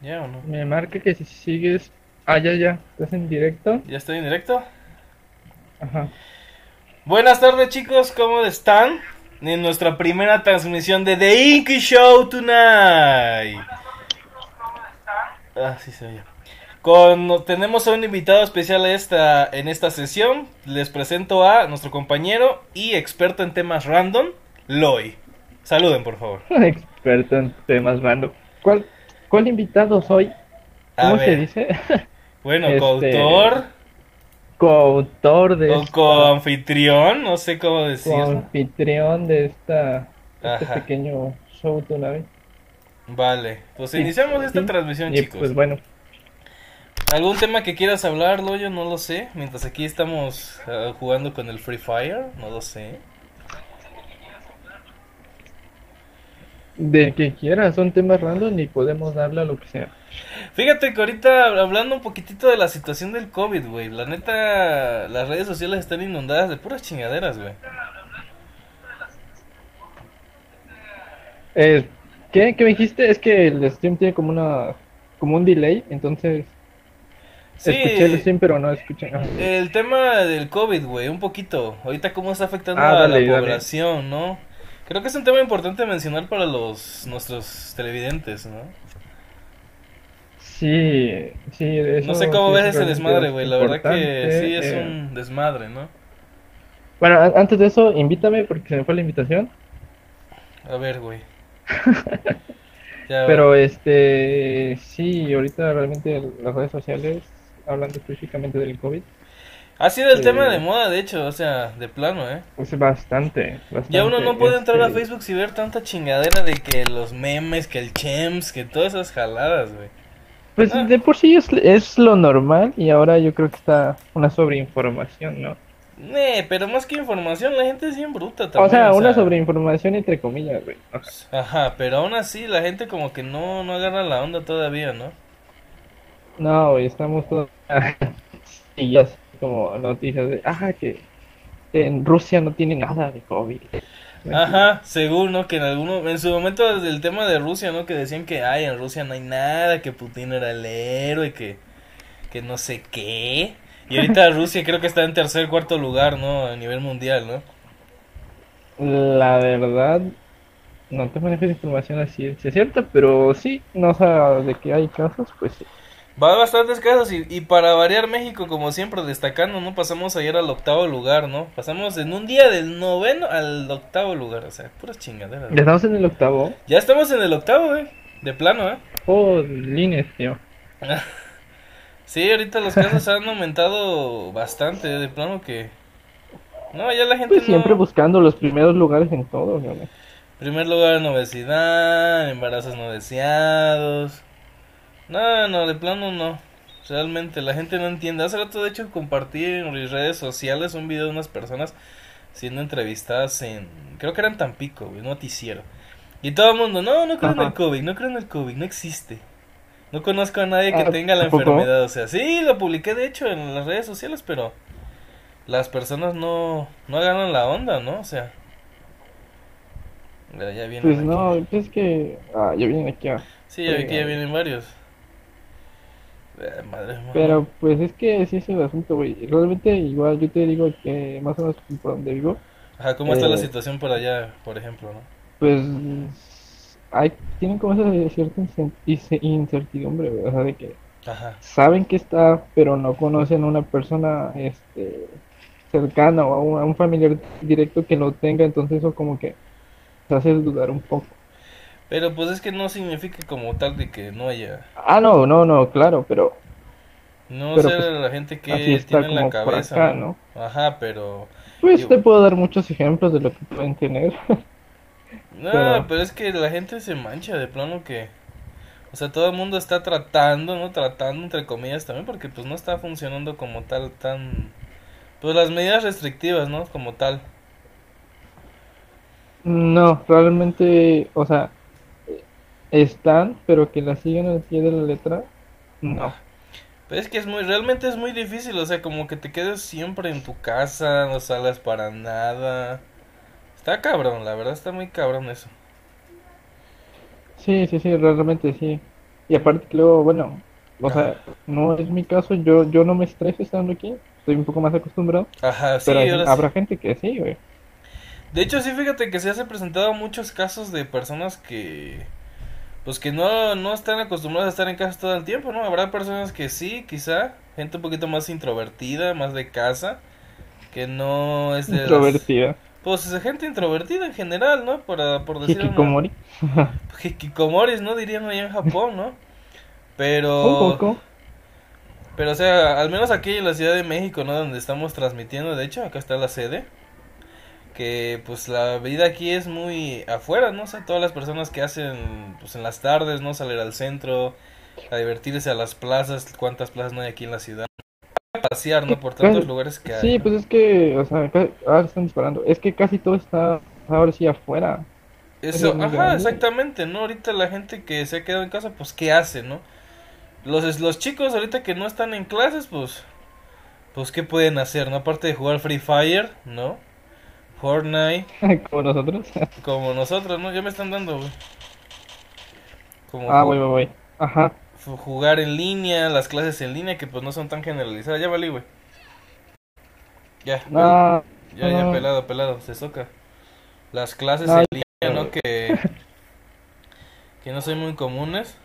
¿Ya o no? Me marca que si sigues. Ah, ya, ya. ¿Estás en directo? ¿Ya estoy en directo? Ajá. Buenas tardes chicos, ¿cómo están? En nuestra primera transmisión de The Inky Show Tonight. Ah, sí se oye. Con, tenemos a un invitado especial esta, en esta sesión. Les presento a nuestro compañero y experto en temas random, Loy. Saluden, por favor. Experto en temas random. ¿Cuál, cuál invitado soy? A ¿Cómo se ver. dice? Bueno, Este, coautor Coautor de o esta- coanfitrión, no sé cómo decirlo. coanfitrión de esta este Ajá. pequeño show tonight. Vale, pues Sí, iniciamos esta sí. transmisión, Y chicos. pues bueno, ¿Algún tema que quieras hablar, Loyo? No lo sé. Mientras aquí estamos ah, jugando con el Free Fire, no lo sé. De que quieras, son temas random y podemos darle a lo que sea. Fíjate que ahorita hablando un poquitito de la situación del COVID, güey. La neta, las redes sociales están inundadas de puras chingaderas, güey. Eh, ¿qué? ¿Qué me dijiste? Es que el stream tiene como una como un delay, entonces Sí, escuché el stream pero no escuché. el tema del COVID, güey, un poquito. Ahorita cómo está afectando Ah, a la dale. población, ¿no? Creo que es un tema importante mencionar para los nuestros televidentes, ¿no? Sí, sí, de No eso sé cómo sí ves es ese desmadre, güey. La verdad que sí es eh. un desmadre, ¿no? Bueno, antes de eso, invítame porque se me fue la invitación. A ver, güey. Pero este, sí, ahorita realmente las redes sociales, hablando específicamente del COVID, Ha sido el eh, tema de moda, de hecho, o sea, de plano, ¿eh? pues bastante, bastante. Ya uno no puede entrar a Facebook y ver tanta chingadera de que los memes, que el chems, que todas esas jaladas, güey. Pues Ah. de por sí es, es lo normal y ahora yo creo que está una sobreinformación, ¿no? Nee, pero más que información, la gente es bien bruta también. O sea, una sobreinformación entre comillas, güey. Ajá. Ajá, pero aún así la gente como que no, no agarra la onda todavía, ¿no? No, güey, estamos todos... y ya es como noticias de, ah, que en Rusia no tiene nada de COVID. Ajá, según, ¿no? Que en alguno, en su momento del tema de Rusia, ¿no? Que decían que, ay, en Rusia no hay nada, que Putin era el héroe, que, que no sé qué. Y ahorita Rusia creo que está en tercer, cuarto lugar, ¿no? A nivel mundial, ¿no? La verdad, no te manejo información así, es cierta, pero sí, no sabes de que hay casos, pues sí. Va bastantes casos y, y para variar México, como siempre, destacando, ¿no? Pasamos ayer al octavo lugar, ¿no? Pasamos en un día del noveno al octavo lugar, o sea, puras chingaderas. Ya estamos en el octavo. Ya estamos en el octavo, güey. De plano, ¿eh? Oh, líneas, tío. Sí, ahorita los casos han aumentado bastante, de plano que... No, ya la gente Pues siempre no... buscando los primeros lugares en todo, ¿no? Primer lugar en obesidad, embarazos no deseados. No, no, de plano no. Realmente la gente no entiende. Hace rato de hecho compartí en mis redes sociales un video de unas personas siendo entrevistadas en... Creo que era en Tampico, un noticiero. Y todo el mundo, no, no creo en el. COVID, no creo en el COVID, no existe. No conozco a nadie que Ah, tenga la ¿tampoco? enfermedad. O sea, sí, lo publiqué de hecho en las redes sociales, pero las personas no, no agarran la onda, ¿no? O sea... Ya, ya vienen Pues aquí. no, pues es que. Ah, ya vienen aquí. Sí, ya vi que ya vienen varios. Eh, madre. Pero pues es que sí es el asunto, güey. Realmente, igual yo te digo que más o menos por donde vivo, Ajá, ¿cómo está la eh, situación por allá, por ejemplo, no? pues. Hay, tienen como esa cierta incertidumbre, güey. O sea, de que Ajá. saben que está, pero no conocen a una persona este, cercana o a un, a un familiar directo que lo tenga, entonces eso como que te hace dudar un poco. Pero pues es que no significa como tal de que no haya... Ah, no, no, no, claro, pero No Pero, sé pues, la gente que tiene en la cabeza, acá, ¿no? ¿no? Ajá, pero... Pues Yo- te puedo dar muchos ejemplos de lo que pueden tener. No, Pero- pero es que la gente se mancha de plano que... O sea, todo el mundo está tratando, ¿no? Tratando, entre comillas, también, porque pues no está funcionando como tal, tan... Pues las medidas restrictivas, ¿no? Como tal. No, realmente, o sea, están, pero que la siguen al pie de la letra, no. Pero es que es muy, realmente es muy difícil, o sea, como que te quedes siempre en tu casa, no sales para nada. Está cabrón, la verdad está muy cabrón eso. Sí, sí, sí, realmente sí. Y aparte que luego, bueno, o sea, no es mi caso, yo, yo no me estreso estando aquí, estoy un poco más acostumbrado, Ajá, sí, pero hay- ahora sí. habrá gente que sí, güey. De hecho, sí, fíjate que se han presentado muchos casos de personas que, pues que no, no están acostumbradas a estar en casa todo el tiempo, ¿no? Habrá personas que sí, quizá, gente un poquito más introvertida, más de casa, que no es de las- Introvertida. pues gente introvertida en general, ¿no? Para, por decirlo Hikikomori, Hikikomoris, ¿no? Dirían allá en Japón, ¿no? Pero... un poco. Pero, o sea, al menos aquí en la Ciudad de México, ¿no? Donde estamos transmitiendo, de hecho, acá está la sede. Que, pues, la vida aquí es muy afuera, ¿no? O sea, todas las personas que hacen, pues, en las tardes, ¿no? Salir al centro, a divertirse a las plazas, cuántas plazas no hay aquí en la ciudad. A pasear, ¿no? Por tantos lugares que hay. Sí, ¿no? pues es que, o sea, ahora están disparando. Es que casi todo está ahora sí afuera. Eso, es ajá, exactamente, ¿no? Ahorita la gente que se ha quedado en casa, pues, ¿qué hace, no? Los, los chicos ahorita que no están en clases, pues, pues, ¿qué pueden hacer, no? Aparte de jugar Free Fire, ¿no? Fortnite, Como nosotros. como nosotros, ¿no? Ya me están dando, güey. Como ah, voy, voy, voy. Ajá. jugar en línea, las clases en línea, que pues no son tan generalizadas. Ya valí, güey. Ya, ya, ya, pelado, pelado, se soca. Las clases No, en línea, ¿no? Que, que no son muy comunes.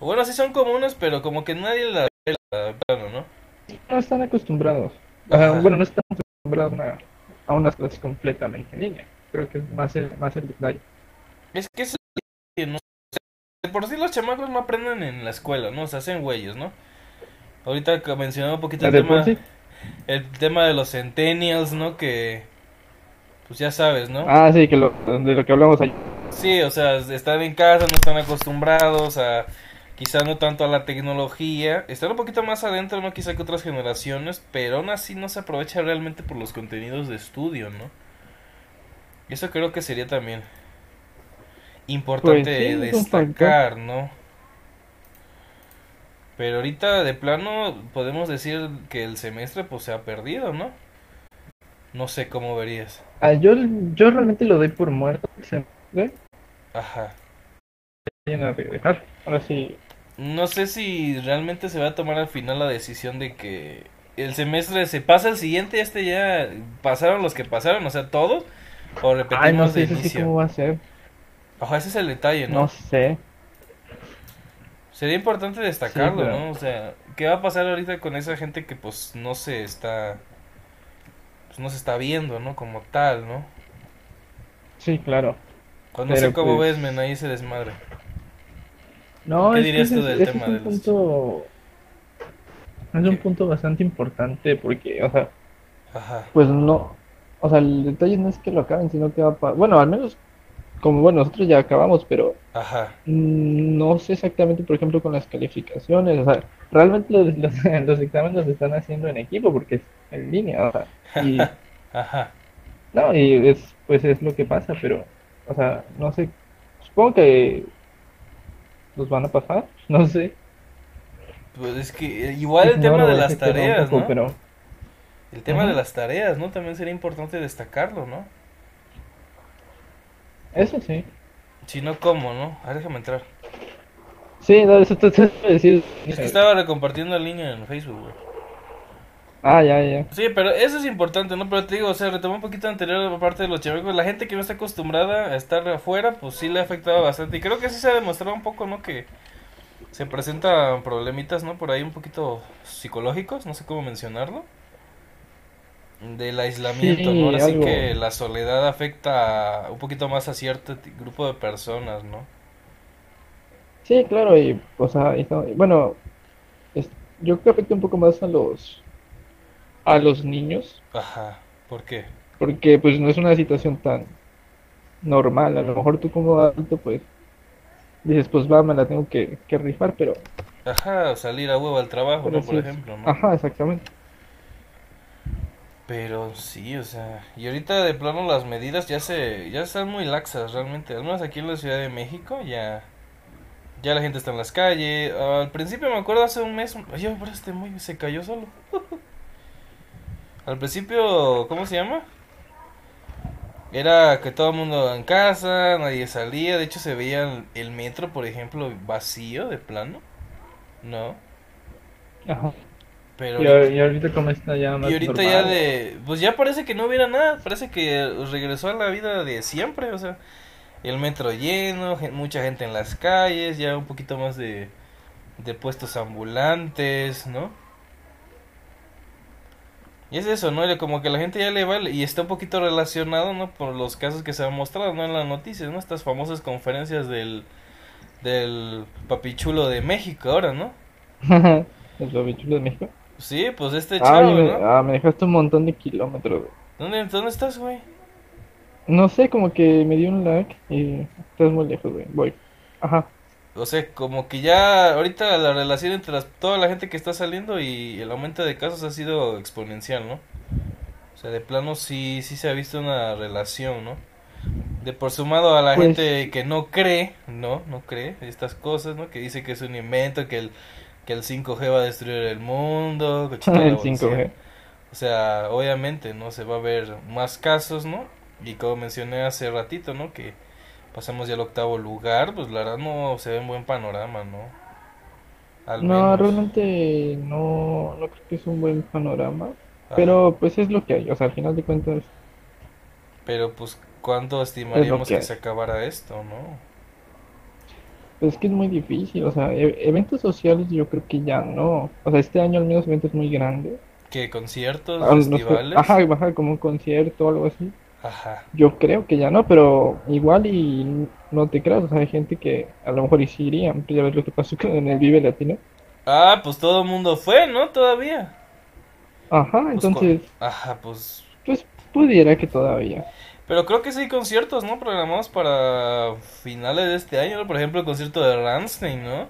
Bueno, sí son comunes, pero como que nadie la ve, la- ¿no? no están acostumbrados. Ajá, bueno, no están acostumbrados a, a unas clases completamente en línea. Creo que es más el, más el detalle. Es que es ¿no? Por sí los chamacos no aprenden en la escuela, ¿no? Se hacen güeyes, ¿no? Ahorita que mencionaba un poquito el De tema, sí. el tema de los centennials, ¿no? Que, pues ya sabes, ¿no? Ah, sí, que lo, de lo que hablamos ayer. Sí, o sea, están en casa, no están acostumbrados a, quizá no tanto a la tecnología, están un poquito más adentro, ¿no? Quizá que otras generaciones, pero aún así no se aprovecha realmente por los contenidos de estudio, ¿no? Y eso creo que sería también importante Pues sí, destacar, ¿no? Pero ahorita de plano podemos decir que el semestre pues se ha perdido, ¿no? No sé cómo verías. Ah, yo, yo realmente lo doy por muerto. Se me Ajá. Ahora sí. No sé si realmente se va a tomar al final la decisión de que el semestre se pasa al siguiente, este ya pasaron los que pasaron, o sea, todos, o repetimos Ay, no de sé, sí inicio. cómo va a ser. Ojo, ese es el detalle, ¿no? No sé. Sería importante destacarlo, Sí, pero- ¿no? O sea, ¿qué va a pasar ahorita con esa gente que pues no se está pues no se está viendo, ¿no? Como tal, ¿no? Sí, claro. O no Pero, sé cómo pues, ves, men, ahí se desmadre. No, ¿Qué es dirías tú es- del ese tema es un de los- punto. Es un punto bastante importante porque, o sea, Ajá. pues no. O sea, el detalle no es que lo acaben, sino que va a pa- Bueno, al menos, como bueno, nosotros ya acabamos, pero Ajá. mm, no sé exactamente, por ejemplo, con las calificaciones. O sea, realmente los, los, los exámenes los están haciendo en equipo porque es en línea. O sea, y, Ajá. no, y es, pues es lo que pasa, pero, o sea, no sé. Supongo que los van a pasar, no sé. Pues es que eh, igual el tema de las tareas, poco, ¿no? Pero, El tema de las tareas, ¿no? También sería importante destacarlo, ¿no? eso sí. Si no, ¿cómo, no? A ver, déjame entrar. Sí, no, eso te te a decir. Es que estaba recompartiendo el link en Facebook, güey. Ah, ya, ya. Sí, pero eso es importante, ¿no? Pero te digo, o sea, retomó un poquito anterior la parte de los chamacos. La gente que no está acostumbrada a estar afuera, pues sí le ha afectado bastante. Y creo que sí se ha demostrado un poco, ¿no? Que se presentan problemitas, ¿no? Por ahí un poquito psicológicos, no sé cómo mencionarlo. Del aislamiento, Sí, ¿no? Ahora sí que la soledad afecta un poquito más a cierto grupo de personas, ¿no? Sí, claro, y, o sea, y bueno, es- yo creo que afecta un poco más a los, a los niños, Ajá, ¿por qué? porque pues no es una situación tan normal. A lo mejor tú como adulto, pues, dices, pues va, me la tengo que, que rifar, pero, Ajá, salir a huevo al trabajo, ¿no? Por es- ejemplo, ¿no? Ajá, exactamente. Pero sí, o sea, y ahorita de plano las medidas ya se, ya están muy laxas realmente, al menos aquí en la Ciudad de México ya, ya la gente está en las calles. Al principio me acuerdo hace un mes, oye, pero este muy se cayó solo. Al principio, ¿cómo se llama? Era que todo el mundo en casa, nadie salía, de hecho se veía el, el metro, por ejemplo, vacío de plano. ¿No? Ajá. Pero Y, ahorita como está ya más Y ahorita normal. ya de... Pues ya parece que no hubiera nada, parece que regresó a la vida de siempre, o sea, el metro lleno, mucha gente en las calles, ya un poquito más de, de puestos ambulantes, ¿no? Y es eso, ¿no? Como que la gente ya le vale y está un poquito relacionado, ¿no? Por los casos que se han mostrado, ¿no? En las noticias, ¿no? Estas famosas conferencias del, del papichulo de México ahora, ¿no? El babichulo de México. Sí, pues este Ah, chavo, me, ¿no? ah, me dejaste un montón de kilómetros, güey. ¿Dónde, ¿Dónde estás, güey? No sé, como que me dio un lag y estás muy lejos, güey. Voy. Ajá. O sea, como que ya ahorita la relación entre las- toda la gente que está saliendo y el aumento de casos ha sido exponencial, ¿no? O sea, de plano sí, sí se ha visto una relación, ¿no? De por sumado a la Pues- gente que no cree, ¿no? No cree estas cosas, ¿no? Que dice que es un invento, que el, que el 5G va a destruir el mundo, la El bolsilla. 5G. O sea, obviamente, ¿no? Se va a ver más casos, ¿no? Y como mencioné hace ratito, ¿no? Que pasamos ya al octavo lugar, pues la verdad no se ve en buen panorama, ¿no? Al No, menos. realmente no, no creo que es un buen panorama. Ajá. Pero pues es lo que hay. O sea, al final de cuentas, Pero pues, ¿cuánto estimaríamos que se acabara esto, no? pues es que es muy difícil. O sea, e- eventos sociales yo creo que ya no. O sea, este año al menos eventos muy grandes. ¿Qué conciertos, Ah, no sé. festivales? Ajá, baja como un concierto o algo así. Ajá. Yo creo que ya no, pero igual y no te creas, o sea, hay gente que a lo mejor y sí iría, pues ya ves lo que pasó en el Vive Latino. Ah, pues todo el mundo fue, ¿no? Todavía. Ajá, Pues, entonces, Ajá, pues... pues pudiera que todavía. Pero creo que sí hay conciertos, ¿no? Programados para finales de este año, ¿no? Por ejemplo, el concierto de Rammstein, ¿no?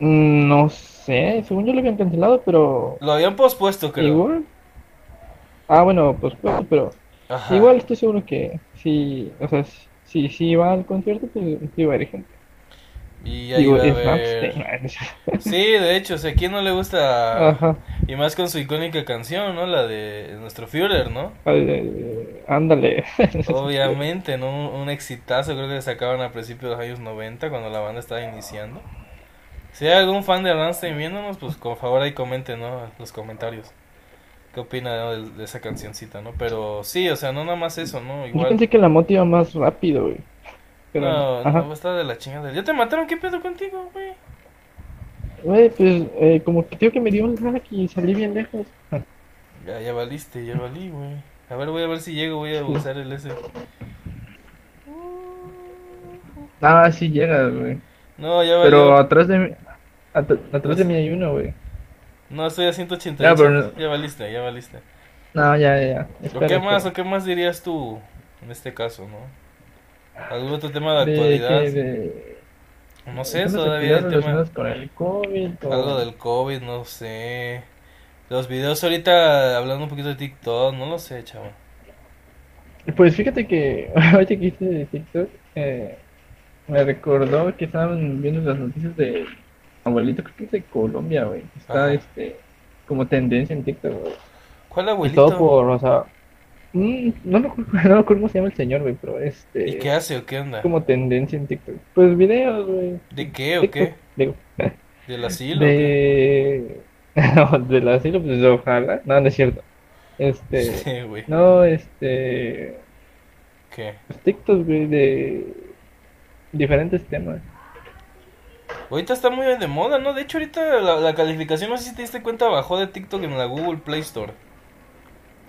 Mm, No sé, según yo lo habían cancelado, pero Lo habían pospuesto, creo. igual. Ah, bueno, pues, pues, pero Ajá. igual estoy seguro que sí, o sea, si si va al concierto, pues sí va a haber gente. Y ahí Digo, va a. Sí, de hecho, o sea, ¿a quién no le gusta? Ajá, Y más con su icónica canción, ¿no? La de nuestro Führer, ¿no? eh, ándale. Obviamente, ¿no? Un, un exitazo, creo que sacaban a principios de los años 90, cuando la banda estaba iniciando. Si hay algún fan de Rammstein viéndonos, pues por favor ahí comenten, ¿no? Los comentarios. ¿Qué opina de, de esa cancioncita, ¿no? Pero sí, o sea, no nada más eso, ¿no? Yo Igual... pensé que la moto iba más rápido, güey. Pero, No, ajá. no, está de la chingada. ¿Ya te mataron? ¿Qué pedo contigo, güey? Güey, pues eh, como que tío que me dio un lag y salí bien lejos. Ya, ya valiste, ya valí, güey. A ver, voy a ver si llego, voy a usar el S. Ah, sí llega, güey. No, ya Pero valió. atrás de mí, at- atrás de mí hay uno, güey. No, estoy a 188. Ya, pero no- Ya valiste, ya valiste. No, ya, ya, ya. ¿O Espera, qué más, espera. o qué más dirías tú en este caso, no? ¿Algún otro tema de actualidad? de No sé, todavía el tema. relacionadas con el COVID o- Algo del COVID, no sé. Los videos ahorita hablando un poquito de TikTok, no lo sé, chavo. Pues fíjate que ahorita que hice de TikTok, eh, me recordó que estaban viendo las noticias de abuelito, creo que es de Colombia, güey. Está Ajá. este como tendencia en TikTok, güey. ¿Cuál Y abuelito? todo por, o sea, mm, no me acuerdo, no acuerdo cómo se llama el señor, güey, pero este ¿Y qué hace o qué onda? como tendencia en TikTok. Pues videos, güey. ¿De qué o TikTok, qué? digo, ¿Del asilo? o qué? de no, del asilo, pues ojalá. No, no es cierto. Este, Sí, güey. no, este, ¿Qué? pues, TikTok, güey, de diferentes temas. Ahorita está muy de moda, ¿no? De hecho, ahorita la, la calificación, no sé si te diste cuenta, bajó de TikTok en la Google Play Store.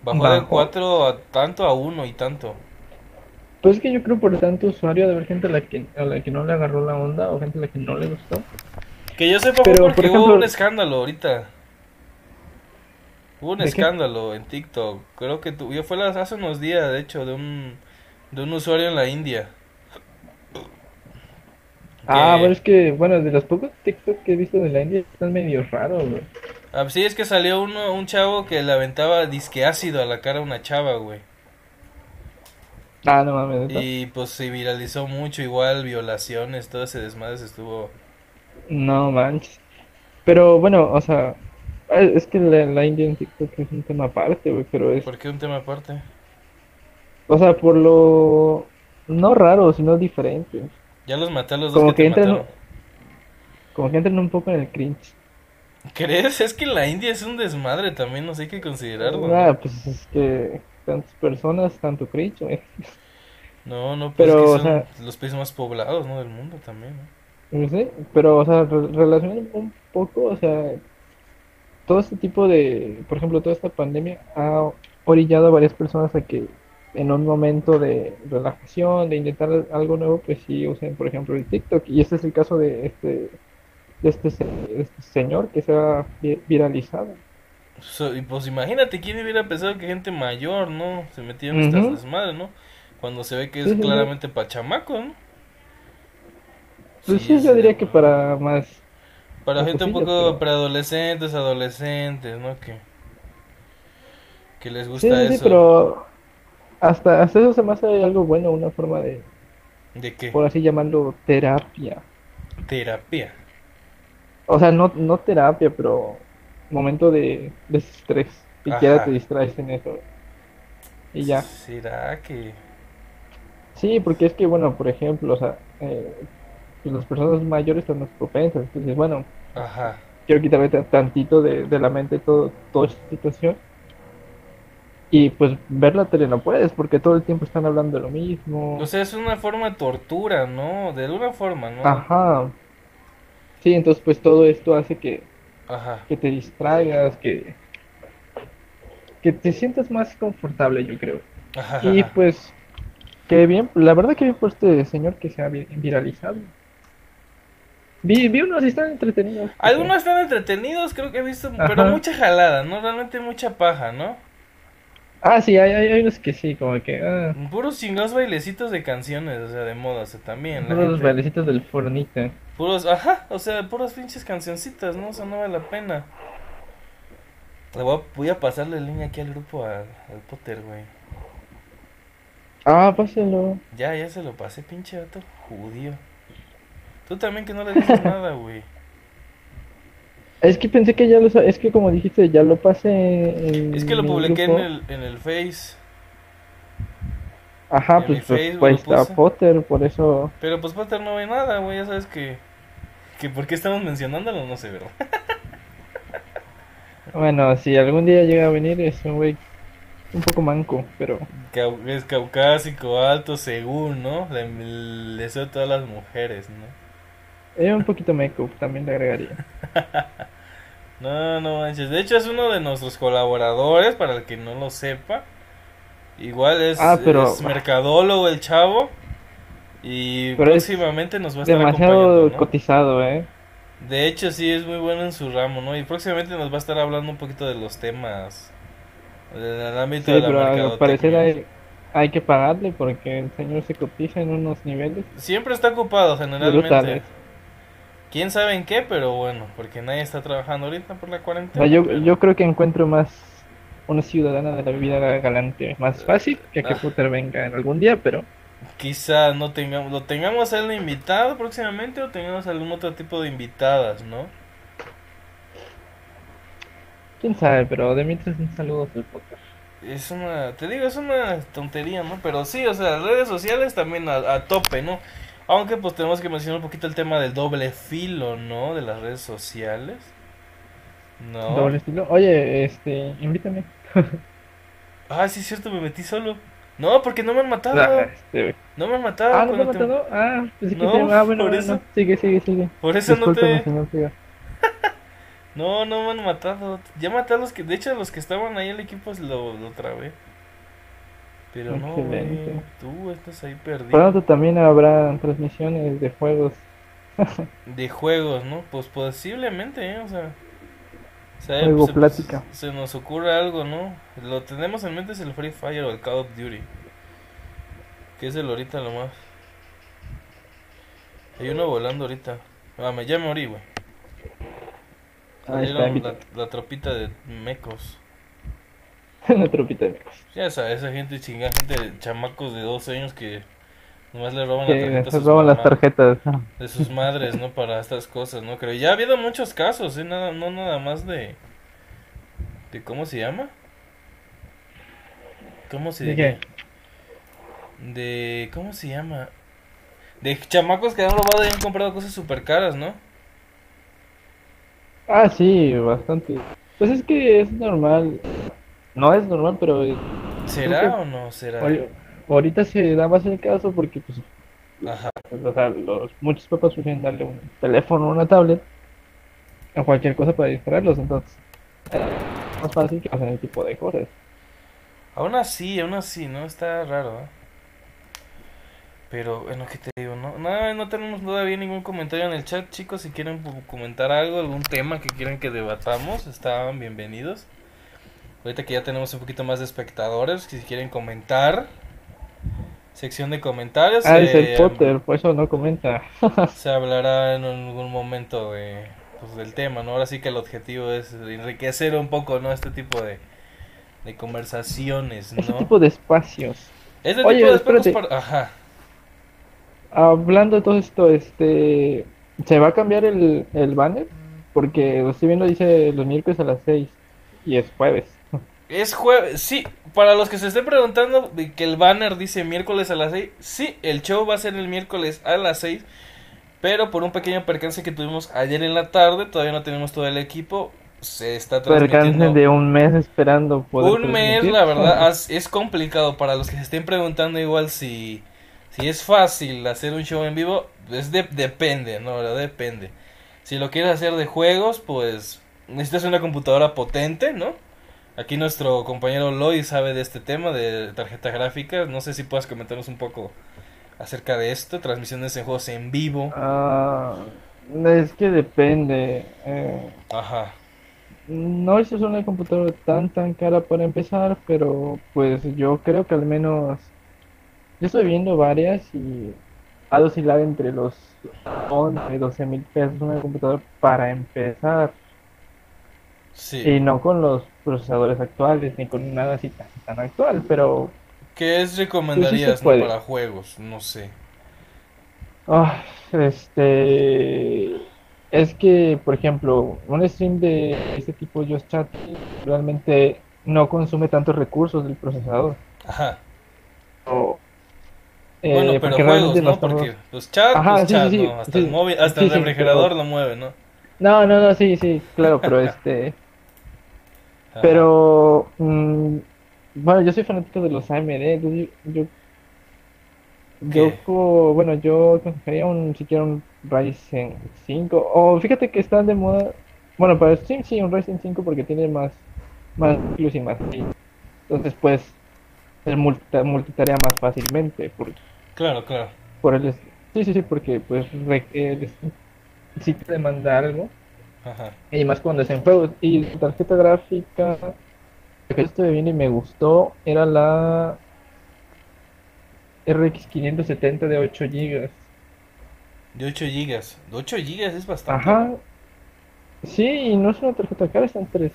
Bajó, de Bajó. 4 a tanto a 1 y tanto. Pues es que yo creo por tanto usuario de haber gente a la que, a la que no le agarró la onda o gente a la que no le gustó. Que yo sepa Pero, porque por hubo ejemplo- un escándalo ahorita. Hubo un escándalo en TikTok. Creo que tu, yo fue hace unos días, de hecho, de un, de un usuario en la India. Ah, bueno, es que, bueno, de los pocos TikTok que he visto de la India están medio raros, güey. Ah, sí, es que salió uno, un chavo que le aventaba disque ácido a la cara a una chava, güey. Ah, no mames. Y pues se viralizó mucho, igual violaciones, todo ese desmadre se estuvo... No manches. Pero bueno, o sea, es es que la, la India en TikTok es un tema aparte, güey, pero es... ¿Por qué un tema aparte? O sea, por lo... No raro, sino diferente. Ya los maté a los dos Como que, que te entran... Como que entran un poco en el cringe. ¿Crees? Es que la India es un desmadre también, no sé, que considerarlo. ¿no? Ah, pues es que tantas personas, tanto cringe, güey. No, no, pues Pero, es que son sea- los países más poblados, ¿no? Del mundo también, ¿no? Sé, pero, o sea, re- relacionando un poco, o sea, todo este tipo de, por ejemplo, toda esta pandemia ha orillado a varias personas a que en un momento de relajación, de intentar algo nuevo, pues sí usen, por ejemplo, el TikTok. Y este es el caso de este, de este, de este señor que se ha vi- viralizado. So- y pues imagínate quién hubiera pensado que gente mayor, ¿no? Se metía en estas Ujú. desmadres, ¿no? Cuando se ve que es Sí, sí, sí. claramente para chamacos, ¿no? Pues Sí, sí, yo diría que para más... Para gente un poco pero- preadolescentes, adolescentes, ¿no? Que, que les gusta eso. pero hasta, hasta eso se me hace algo bueno, una forma de, ¿De qué? por así llamarlo, terapia. Terapia. O sea, no, no terapia, pero momento de desestrés. Siquiera Ajá. te distraes en eso. Y ya. ¿Será que...? Sí, porque es que, bueno, por ejemplo, o sea, eh, pues las personas mayores están más propensas. Entonces, bueno, Ajá. quiero quitarme ta- tantito de, de la mente todo, toda esta situación. Y pues ver la tele no puedes, porque todo el tiempo están hablando de lo mismo. O sea, es una forma de tortura, ¿no? De alguna forma, ¿no? Ajá. Sí, entonces pues todo esto hace que, Ajá. que te distraigas, que, que te sientas más confortable, yo creo. Ajá. Y pues, que bien, la verdad que bien por este señor que se ha vi- viralizado. Vi, vi unos y están entretenidos. Algunos están entretenidos, creo que he visto, pero mucha jalada, ¿no? Realmente mucha paja, ¿no? Ah, sí, hay, hay, unos que sí, como que, ah, Puros chingados bailecitos de canciones, o sea, de moda, o sea, también. Gente- bailecitos del fornita. Puros, ajá, o sea, puras pinches cancioncitas, ¿no? O sea, no vale la pena. Le voy a, voy a pasarle el link aquí al grupo al, al Potter, güey. Ah, pásalo. Ya, ya se lo pasé, pinche vato judío. Tú también que no le dices nada, güey. Es que pensé que ya lo, es que como dijiste, ya lo pasé en Es que lo publiqué en el, en el Face. Ajá, en pues, pues, pues está. Potter, por eso. Pero pues Potter no ve nada, güey. Ya sabes que. Que por qué estamos mencionándolo, no sé, ¿verdad? Bueno, si algún día llega a venir es un güey un poco manco, pero es caucásico, alto, según, ¿no? Le, le deseo a todas las mujeres, ¿no? Eh, un poquito meco también le agregaría. No, no manches. De hecho, es uno de nuestros colaboradores, para el que no lo sepa. Igual es, Ah, pero- es mercadólogo el chavo. Y Pero es próximamente nos va a estar Demasiado cotizado, ¿eh? De hecho, sí, es muy bueno en su ramo, ¿no? Y próximamente nos va a estar hablando un poquito de los temas del ámbito Sí, de la pero al parecer hay, hay que pagarle porque el señor se cotiza en unos niveles Siempre está ocupado, generalmente. brutales. ¿Quién sabe en qué? Pero bueno, porque nadie está trabajando ahorita por la cuarentena. yo, pero- yo creo que encuentro más una ciudadana de la vida galante más fácil que que Ah. Potter venga en algún día, pero Quizá no tengamos, lo tengamos a él invitado próximamente o tengamos algún otro tipo de invitadas, ¿no? quién sabe, pero de mientras un saludo al Potter. Es una, te digo, es una tontería, ¿no? Pero sí, o sea, redes sociales también a, a tope, ¿no? Aunque pues tenemos que mencionar un poquito el tema del doble filo, ¿no? De las redes sociales. ¿No? Doble estilo. Oye, este, invítame. Ah, sí, es cierto, me metí solo. No, porque no me han matado. Ah, este, No me han matado. ah, ¿no cuando te- matado? Ah, pensé que No, te... Ah, bueno, por bueno, eso. sigue, sigue, sigue. Por eso no te... No, no me han matado. Ya maté a los que... De hecho, los que estaban ahí el equipo lo, lo trabé. Pero no. Tú estás ahí perdido. Pronto también habrá transmisiones de juegos. De juegos, ¿no? Pues posiblemente, ¿eh? O sea... sea, Juego se, plática. se nos ocurre algo, ¿no? Lo tenemos en mente es el Free Fire o el Call of Duty. Que es el ahorita lo más. Hay uno volando ahorita. Ah, me ya me morí, güey. Ahí está, Salieron invita. la, la tropita de mecos. Una tropita de. Ya sabes, esa gente chingada, gente de chamacos de 12 años que nomás le roban la Que tarjeta a roban las tarjetas. de sus madres, ¿no? Para estas cosas, ¿no? Creo. Ya ha habido muchos casos, ¿eh? Nada, no nada más de... ¿De cómo se llama? ¿Cómo se qué? de ¿cómo se llama? De chamacos que han robado y han comprado cosas super caras, ¿no? Ah, sí, bastante. Pues es que es normal. No es normal, pero eh, ¿Será que- o no será? ahori- ahorita se da más el caso porque pues, Ajá. o sea, los, muchos papás prefieren darle un teléfono o una tablet a cualquier cosa para distraerlos, entonces era más fácil que hacen ese tipo de cosas. Aún así, aún así, ¿no? Está raro, ¿eh? Pero, bueno, ¿qué te digo? No, no, no tenemos todavía ningún comentario en el chat, chicos. Si quieren comentar algo, algún tema que quieran que debatamos, están bienvenidos. Ahorita que ya tenemos un poquito más de espectadores, que si quieren comentar, sección de comentarios. Ah, es eh, el Potter, por eso no comenta. se hablará en algún momento de, pues, del tema, ¿no? Ahora sí que el objetivo es enriquecer un poco, ¿no? Este tipo de, de conversaciones, ¿no? Ese tipo de espacios. Este Oye, tipo de para- Ajá. Hablando de todo esto, este, ¿se va a cambiar el, el banner? Porque lo estoy viendo, dice los miércoles a las 6 y es jueves. Es jueves, sí, para los que se estén preguntando de que el banner dice miércoles a las 6, sí, el show va a ser el miércoles a las 6, pero por un pequeño percance que tuvimos ayer en la tarde, todavía no tenemos todo el equipo, se está Percance de un mes esperando poder un mes, la verdad, es complicado para los que se estén preguntando igual si, si es fácil hacer un show en vivo, pues de- depende, no, ¿verdad? depende. Si lo quieres hacer de juegos, pues necesitas una computadora potente, ¿no? Aquí nuestro compañero Loy sabe de este tema de tarjeta gráfica. No sé si puedas comentarnos un poco acerca de esto, transmisiones en juegos en vivo. Ah, es que depende. eh, Ajá. no es una computadora tan tan cara para empezar, pero pues yo creo que al menos yo estoy viendo varias y ha de oscilar entre los 11 y 12 mil pesos una computadora para empezar Sí. y no con los procesadores actuales ni con nada así tan, tan actual, pero ¿Qué es recomendarías no, puede. para juegos? No sé. ah, este es que por ejemplo un stream de este tipo Just Chat realmente no consume tantos recursos del procesador. Ajá. O, Bueno, eh, pero porque juegos, ¿no? estamos- Porque los chats, Ajá, pues sí, sí, chat, sí, ¿no? Hasta sí. el móvil, hasta Sí, el sí, refrigerador pero- lo mueve, ¿no? No, no, no, sí, sí, claro, pero este, Ajá. pero, mm, bueno, yo soy fanático de los AMD, entonces yo, yo, yo bueno, yo aconsejaría un, siquiera un Ryzen 5, o fíjate que están de moda, bueno, para Steam sí, un Ryzen 5 porque tiene más, más núcleos y más, entonces pues, el multi- multitarea más fácilmente, por, Claro, claro. por el, sí, sí, sí, porque pues, re- el, sí te demanda algo. Ajá. Y más cuando es en juegos. Y la tarjeta gráfica que estuve viendo y me gustó era la RX 570 de 8 GB. De 8 gigas. De 8 gigas es bastante. Ajá. Sí, y no es una tarjeta cara, está en 3.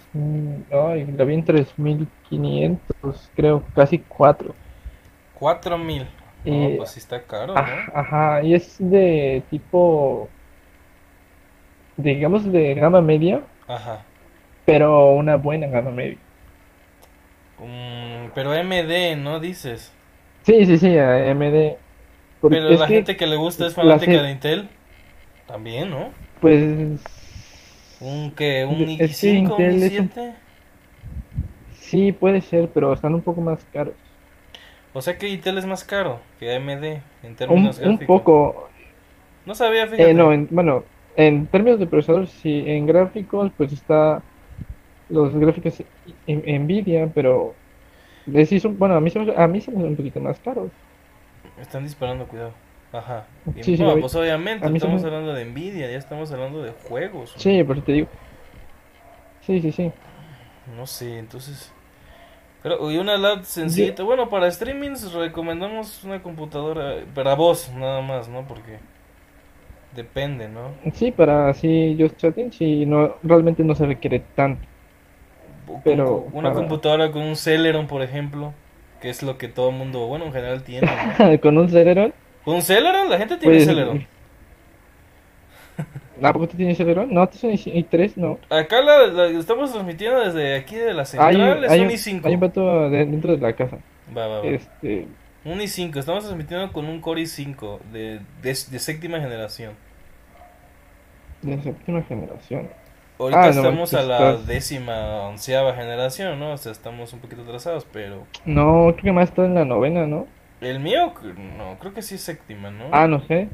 Ay, la vi en 3500, creo, casi 4. 4000. No, Y- pues sí está caro, ¿no? Ajá, ajá, y es de tipo, digamos, de gama media, Ajá. pero una buena gama media. Mm, pero MD, ¿no dices? Sí, sí, sí. Porque Pero la que, gente que le gusta es fanática de Intel. También, ¿no? pues, Un que un Es que i5, un Intel es un- i7. sí puede ser, pero están un poco más caros. O sea que Intel es más caro que AMD en Un, términos un gráficos. poco, No sabía, fíjate. eh, no, en- bueno, en términos de procesador, sí, en gráficos, pues está los gráficos en Nvidia, pero sí son, bueno, a mí, se me- a mí se me un poquito más caros. Están disparando, cuidado. Ajá. Y, Sí, sí, no, lo vi. pues obviamente estamos me- hablando de Nvidia, ya estamos hablando de juegos. Sí, por eso te digo. Sí, sí, sí. No sé, entonces. Pero, y una lab sencillita. Bueno, para streamings recomendamos una computadora para vos, nada más, ¿no? Porque depende, ¿no? Sí, para así Just Chatting, sí, no, realmente no se requiere tanto. Pero una para- computadora con un Celeron, por ejemplo, que es lo que todo el mundo, bueno, en general tiene. ¿no? Con un Celeron, ¿Con un Celeron? La gente tiene pues... Celeron. ¿A poco tú tienes Celeron? No, tú tienes i3, no. Acá la, la estamos transmitiendo desde aquí de la Hay, central, es hay un un, i5. hay un vato de- dentro de la casa. Va, va, va. Este, Un i5, estamos transmitiendo con un Core i5 de, de, de séptima generación. De séptima generación. Ahorita Ah, no, estamos a la estás- décima, onceava generación, ¿no? O sea, estamos un poquito atrasados, pero... No, creo que más está en la novena, ¿no? El mío, no, creo que sí es séptima, ¿no? Ah, no sé.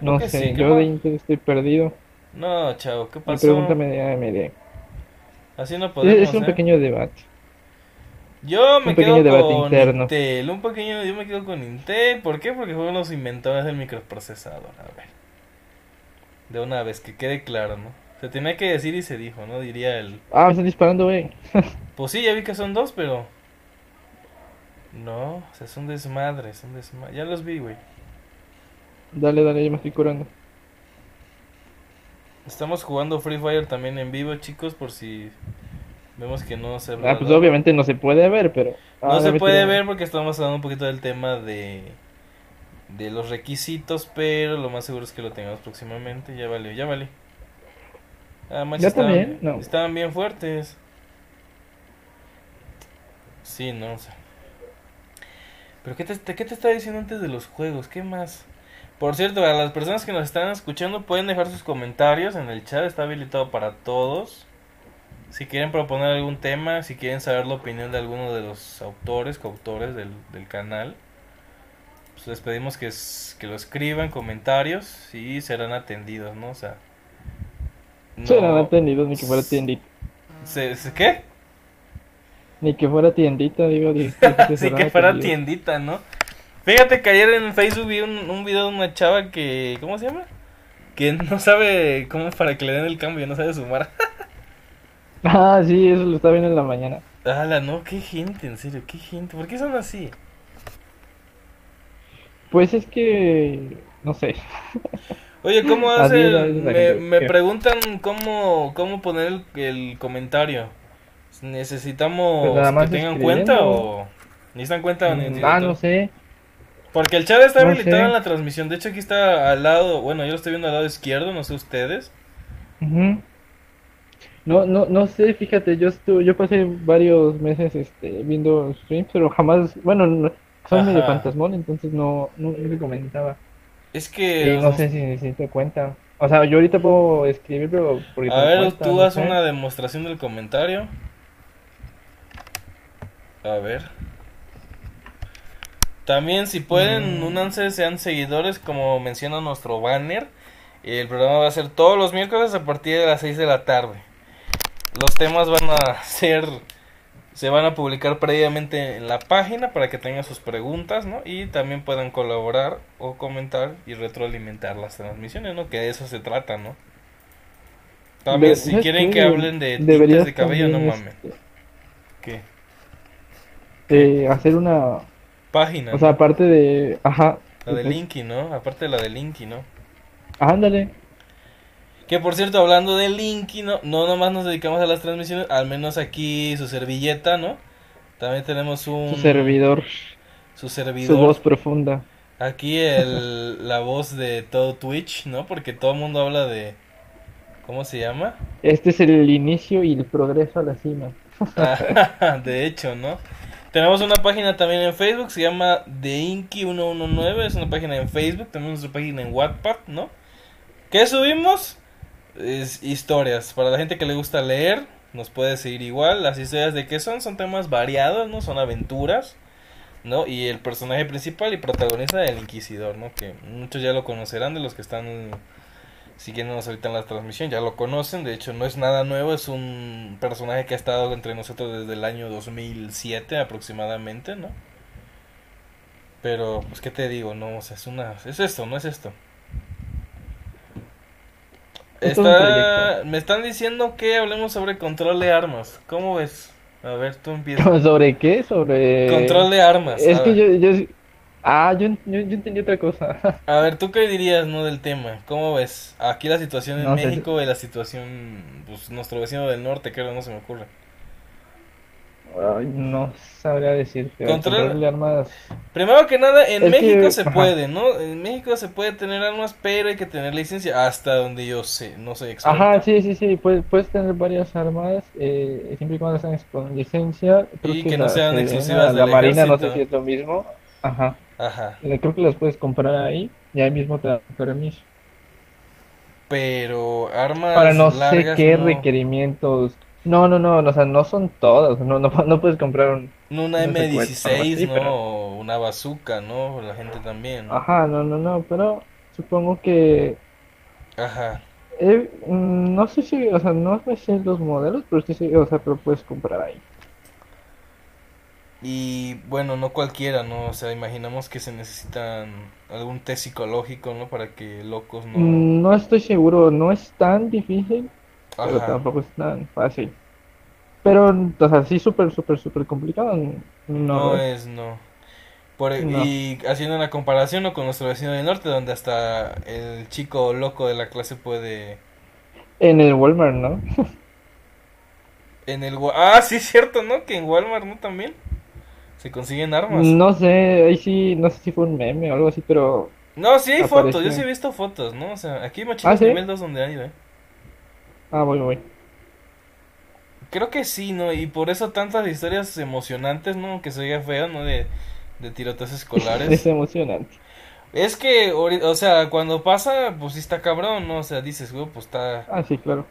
No sé, sí, ¿qué yo de Intel estoy perdido. No, chavo, ¿qué Y pasó? pregúntame de AMD. Así no podemos, es un ¿eh? pequeño debate. Yo me un quedo con interno. Intel, un pequeño, yo me quedo con Intel, ¿por qué? Porque fueron los inventores del microprocesador, a ver. De una vez, que quede claro, ¿no? Se tenía que decir y se dijo, ¿no? Diría el... Ah, me están disparando, güey. Pues sí, ya vi que son dos, pero... No, o sea, es un desmadre, es un desmadre. Ya los vi, güey. Dale, dale, yo me estoy curando. Estamos jugando Free Fire también en vivo, chicos, por si vemos que no se... Ah, pues obviamente no se puede ver, pero. No Ah, se puede ver porque estamos hablando un poquito del tema de de los requisitos, pero lo más seguro es que lo tengamos próximamente. Ya valió, ya valió. Ah, manches, Ya estaban, también, no. estaban bien fuertes. Sí, no, o sea. Pero ¿qué te, ¿qué te estaba diciendo antes de los juegos? ¿Qué más? Por cierto, a las personas que nos están escuchando pueden dejar sus comentarios en el chat, está habilitado para todos. Si quieren proponer algún tema, si quieren saber la opinión de alguno de los autores, coautores del, del canal, les pedimos que, que lo escriban comentarios y serán atendidos, ¿no? O sea, no- Serán atendidos, ni que fuera tiendita. ¿Se- se- ¿Qué? Ni que fuera tiendita, digo. Sí, serán que fuera atendidos. tiendita, ¿no? Fíjate que ayer en Facebook vi un, un video de una chava que, ¿cómo se llama? Que no sabe cómo para que le den el cambio, no sabe sumar. Ah, sí, eso lo estaba viendo en la mañana. Ala, no, qué gente, en serio, qué gente. ¿Por qué son así? Pues es que. No sé. Oye, ¿cómo hace? Me, me preguntan cómo, cómo poner el, el comentario. ¿Necesitamos Pues que tengan cuenta o necesitan cuenta? Mm, Ah, no sé. Porque el chat está No habilitado sé. en la transmisión. De hecho, aquí está al lado. Bueno, yo lo estoy viendo al lado izquierdo, no sé ustedes. Ujú. No, no, no sé, fíjate, yo estuve, yo pasé varios meses este, viendo streams, pero jamás, bueno, no- soy medio Ajá. fantasmón, entonces no, no, no me comentaba. Es Y que. no sé si necesito cuenta. O sea, yo ahorita puedo escribir, pero porque A ver, cuenta, tú no haz sé. una demostración del comentario. A ver. También, si pueden, Mm. únanse, sean seguidores, como menciona nuestro banner. El programa va a ser todos los miércoles a partir de las 6 de la tarde. Los temas van a ser. Se van a publicar previamente en la página para que tengan sus preguntas, ¿no? Y también puedan colaborar o comentar y retroalimentar las transmisiones, ¿no? Que de eso se trata, ¿no? También, De- si ¿sabes quieren que hablen de Deberías de cabello, no mames. este, ¿Qué? eh, hacer una, Página, o sea, ¿no? aparte de, ajá, La de Linky, ¿no? Aparte de la de Linky, ¿no? ándale, Que por cierto, hablando de Linky, ¿no? No nomás nos dedicamos a las transmisiones, al menos aquí su servilleta, ¿no? También tenemos un... su servidor, Su su servidor. voz profunda. Aquí el, la voz de todo Twitch, ¿no? Porque todo el mundo habla de... ¿Cómo se llama? Este es el inicio y el progreso a la cima. Ah, de hecho, ¿no? Tenemos una página también en Facebook, se llama TheInky119, es una página en Facebook, tenemos nuestra página en Wattpad, ¿no? ¿Qué subimos? Es historias, para la gente que le gusta leer, nos puede seguir igual, las historias de qué son, son temas variados, ¿no? Son aventuras, ¿no? Y el personaje principal y protagonista del Inquisidor, ¿no? Que muchos ya lo conocerán de los que están siguiéndonos ahorita en la transmisión, ya lo conocen, de hecho no es nada nuevo, es un personaje que ha estado entre nosotros desde el año 2007 aproximadamente, ¿no? Pero, pues, ¿qué te digo? No, o sea, es una... Es esto, no es esto. Es Está... proyecto. Me están diciendo que hablemos sobre control de armas. ¿Cómo ves? A ver, tú empiezas. ¿Sobre qué? Sobre... Control de armas. Es que yo, yo... Ah, yo, yo, yo entendí otra cosa. A ver, ¿tú qué dirías, no, del tema? ¿Cómo ves? Aquí la situación en No sé. México y la situación, pues, nuestro vecino del norte, creo, no se me ocurre. Ay, no sabría decirte. Control- Comprarle armas. Primero que nada, en Es que- México se ajá. puede, ¿no? En México se puede tener armas, pero hay que tener licencia hasta donde yo sé, no experto. Ajá, sí, sí, sí. Puedes, pudes tener varias armas eh, siempre y cuando sean con licencia. Creo Y que no sean la exclusivas la del Marina, no sé si es lo mismo. Ajá. Ajá. Eh, Creo que las puedes comprar ahí y ahí mismo te dan permiso. Pero armas Para no sé qué no. requerimientos. No, no, no, o sea, no son todas. No, no, no puedes comprar un. Una no sé cuál, M16, algo así, ¿no? pero- Una bazooka, ¿no? La gente también. Ajá, no, no, no, pero supongo que. Ajá. eh, mm, no sé si, o sea, no me sé los modelos, pero sí, sí, o sea, pero puedes comprar ahí. Y bueno, no cualquiera, ¿no? O sea, imaginamos que se necesitan algún test psicológico, ¿no? Para que locos no... Mm, No estoy seguro, no es tan difícil, pero tampoco es tan fácil. Pero, o sea, sí, súper, súper, súper complicado. No, No es, no. Por, e, No. Y haciendo una comparación ¿no? con nuestro vecino del norte, donde hasta el chico loco de la clase puede... En el Walmart, ¿no? En el... Ah, sí, es cierto, ¿no? Que en Walmart, ¿no? También se consiguen armas. No sé, ahí sí, no sé si fue un meme o algo así, pero. No, sí hay fotos, yo sí he visto fotos, ¿no? O sea, aquí hay mochilas ¿Ah, sí? nivel 2 donde hay, ¿eh? Ah, voy, voy. Creo que sí, ¿no? Y por eso tantas historias emocionantes, ¿no? Que se oiga feo, ¿no? De, de tiroteos escolares. Es emocionante. Es que, o sea, cuando pasa, pues sí está cabrón, ¿no? O sea, dices, güey, pues está... Ah, sí, claro.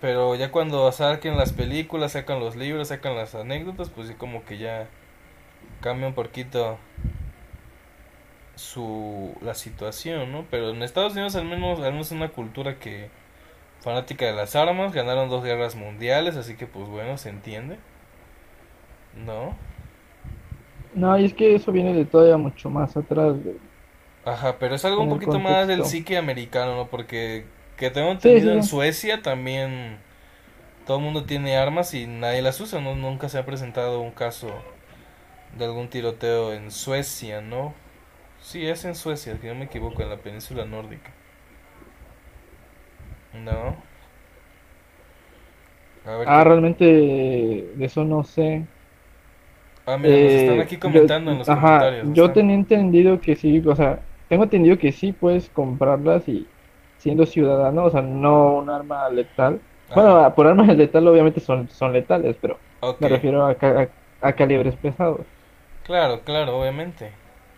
Pero ya cuando saquen las películas, sacan los libros, sacan las anécdotas, pues sí como que ya cambia un poquito su la situación, ¿no? Pero en Estados Unidos al menos, al menos es una cultura que fanática de las armas, ganaron dos guerras mundiales, así que pues bueno, se entiende. ¿No? No, y es que eso viene de todavía mucho más atrás. de- Ajá, pero es algo un En poquito más del psique americano, ¿no? Porque que tengo Sí, entendido sí. en Suecia también todo el mundo tiene armas y nadie las usa, ¿no? Nunca se ha presentado un caso de algún tiroteo en Suecia, ¿no? Sí, es en Suecia, si no me equivoco, en la península nórdica. ¿No? A ver, Ah, qué- realmente de eso no sé. ah, mira, nos están Eh, aquí yo- comentando en los ajá, comentarios. yo tenía entendido que sí, o sea, tengo entendido que sí puedes comprarlas y siendo ciudadano, o sea, no un arma letal. Bueno, Ajá, a- por armas letal obviamente son, son letales, pero me refiero a, ca- a, a calibres pesados. Claro, claro, obviamente.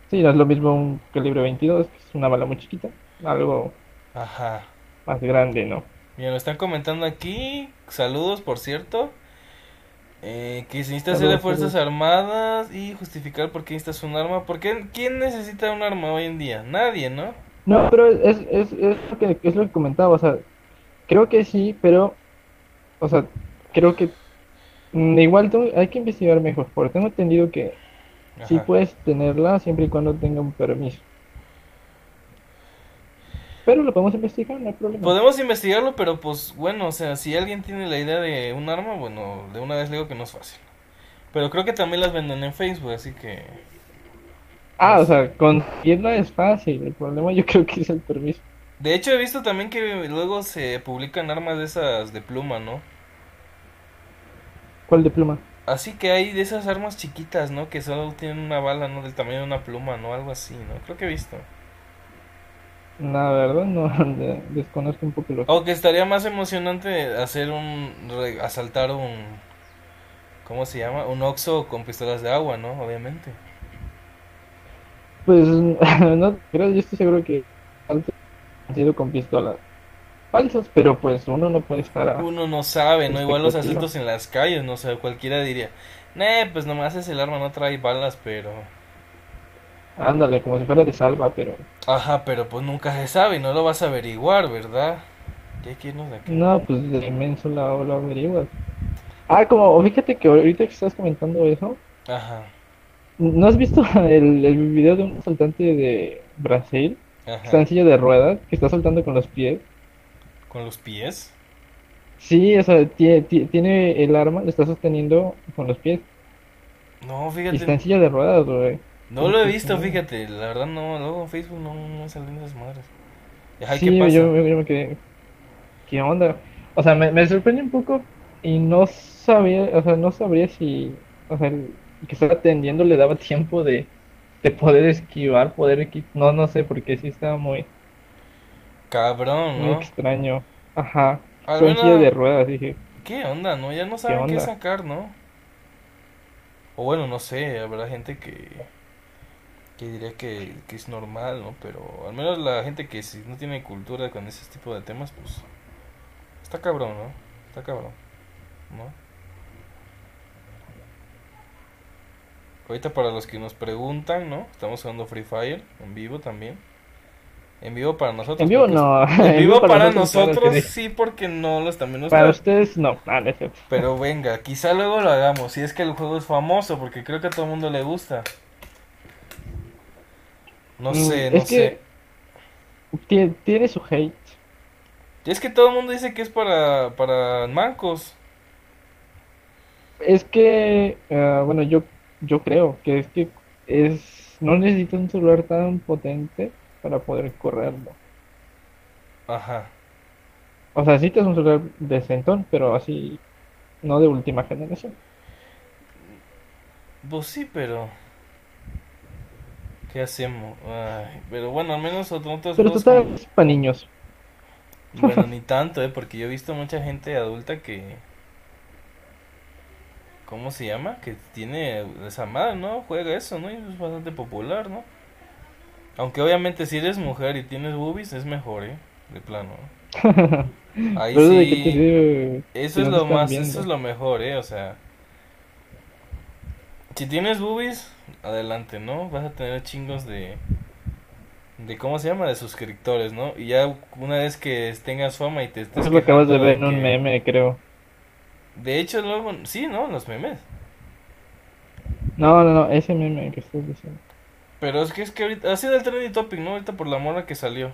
Sí, no es lo mismo un calibre 22, que es una bala muy chiquita, algo Ajá. Más grande, ¿no? Mira, me están comentando aquí, saludos por cierto, eh, que se necesita ser de Fuerzas saludos. Armadas y justificar por qué necesitas un arma. ¿Por qué? ¿Quién necesita un arma hoy en día? Nadie, ¿no? No, pero es, es, es lo que, es lo que comentaba, o sea, creo que sí, pero, o sea, creo que mm, igual tengo- hay que investigar mejor, porque tengo entendido que sí Ajá. puedes tenerla siempre y cuando tenga un permiso. Pero lo podemos investigar, no hay problema. Podemos investigarlo, pero pues bueno, o sea, si alguien tiene la idea de un arma, bueno, de una vez le digo que no es fácil. Pero creo que también las venden en Facebook, así que... Ah, o sea, conseguirla es fácil, el problema yo creo que es el permiso. De hecho, he visto también que luego se publican armas de esas de pluma, ¿no? ¿Cuál de pluma? Así que hay de esas armas chiquitas, ¿no? Que solo tienen una bala, ¿no? Del tamaño de una pluma, ¿no? Algo así, ¿no? Creo que he visto. La verdad no de- desconozco un poco lo Aunque estaría más emocionante hacer un... re- asaltar un... ¿Cómo se llama? Un Oxxo con pistolas de agua, ¿no? Obviamente. Pues no creo, yo estoy seguro que han sido con pistolas falsas, pero pues uno no puede estar a... Uno no sabe, ¿no? Igual los asaltos en las calles, no sé, cualquiera diría... Nah, pues nomás es el arma, no trae balas, pero... Ándale, como si fuera de salva, pero... Ajá, pero pues nunca se sabe, no lo vas a averiguar, ¿verdad? Ya hay que irnos de aquí. No, pues de inmenso lo, lo averiguas. Ah, como, fíjate que ahorita que estás comentando eso, Ajá, ¿no has visto el, el video de un asaltante de Brasil? Que está en ajá. silla de ruedas, que está saltando con los pies. ¿Con los pies? Sí, o sea, tie- tie- tiene el arma, lo está sosteniendo con los pies. No, Y está en fíjate, silla de ruedas, güey. No lo he visto, fíjate, la verdad no, luego en Facebook no, no salen esas madres. Ajá, ¿y Sí, ¿qué pasa? yo, yo me quedé. ¿Qué onda? O sea, me, me sorprende un poco y no sabía, o sea, no sabría si. O sea, el que estaba atendiendo le daba tiempo de, de poder esquivar, poder equi- no, no sé, porque sí estaba muy, Cabrón, muy ¿no? extraño. Ajá, Al fue de ruedas, dije, ¿qué onda, no? Ya no ¿qué saben qué onda? sacar, ¿no? O bueno, no sé, habrá gente que, que diría que, que es normal, ¿no? Pero al menos la gente que si no tiene cultura con ese tipo de temas, pues está cabrón, ¿no? Está cabrón, ¿no? Ahorita para los que nos preguntan, ¿no? Estamos jugando Free Fire en vivo también. En vivo para nosotros. En vivo no, En vivo para nosotros, sí. porque no los también nos Para ustedes no, cierto. Pero venga, quizá luego lo hagamos. Si es que el juego es famoso, porque creo que a todo el mundo le gusta. No Mm, sé, no es sé. que tie- tiene su hate. Es que todo el mundo dice que es para, para mancos. Es que, ah, bueno, yo, yo creo que es que es, no necesitas un celular tan potente para poder correrlo. Ajá. O sea, necesitas un celular decentón, pero así, no de última generación. Pues sí, pero. ¿Qué hacemos? Ay, pero bueno, al menos otros Pero juegos total, como- es para niños. Bueno, ni tanto, ¿eh? Porque yo he visto mucha gente adulta que... ¿Cómo se llama? Que tiene esa madre, ¿no? Juega eso, ¿no? Y es bastante popular, ¿no? Aunque obviamente si eres mujer y tienes boobies es mejor, ¿eh? De plano. ¿no? Ahí sí... Eso es lo más, eso es lo mejor, ¿eh? O sea... Si tienes boobies, adelante, ¿no? Vas a tener chingos de... De cómo se llama, de suscriptores, ¿no? Y ya una vez que tengas fama y te estés Eso lo acabas de ver en un que- meme, creo. De hecho, luego, sí, ¿no? Los memes. No, no, no, ese meme que estás diciendo. Pero es que es que ahorita ha sido el trending topic, ¿no? Ahorita por la mora que salió.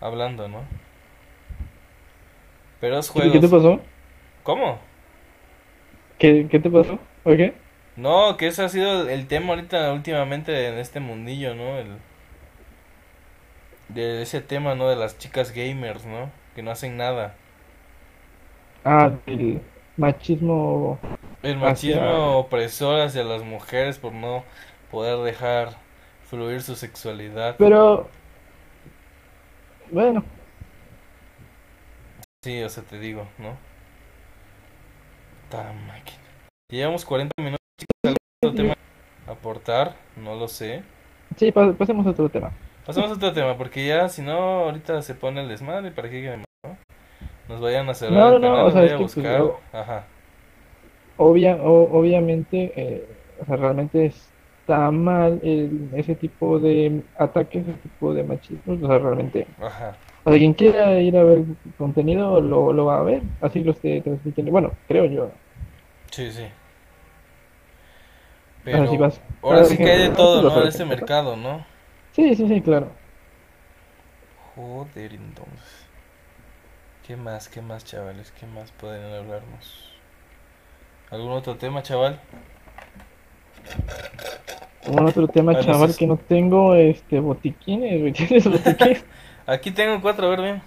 Hablando, ¿no? Pero es ¿Qué, qué te juegos. pasó? ¿Cómo? ¿Qué, qué te pasó? ¿O qué? No, que ese ha sido el tema ahorita últimamente en este mundillo, ¿no? El de ese tema, ¿no? De las chicas gamers, ¿no? Que no hacen nada. Ah, el machismo. El Hacia- machismo opresor hacia las mujeres por no poder dejar fluir su sexualidad. Pero. Bueno, Sí, o sea, te digo, ¿no? Ta máquina. Llevamos 40 minutos, chicos. ¿Algún otro tema a aportar? No lo sé. sí, pa- pasemos a otro tema. Pasamos a otro tema, porque ya, si no, ahorita se pone el desmadre. ¿Para queremos, no? Nos vayan a cerrar No, el no, canal, o sea, es que, pues, buscar. yo- Ajá. Obvia, o- obviamente, eh, o sea, realmente está mal el- ese tipo de ataques, ese tipo de machismo. O sea, realmente. Ajá. O sea, quien quiera ir a ver contenido lo, lo va a ver. Así lo esté transmitiendo. Bueno, creo yo. Sí, sí. Ahora Pero vas. ahora sí que hay de todo, ¿no? En este ¿no? mercado, ¿no? Sí, sí, sí, claro. Joder, entonces. ¿Qué más, qué más, chavales? ¿Qué más pueden hablarnos? ¿Algún otro tema, chaval? Un otro tema, Ah, chaval, que no tengo este botiquines. ¿Tienes botiquines? Aquí tengo cuatro, a ver, ven.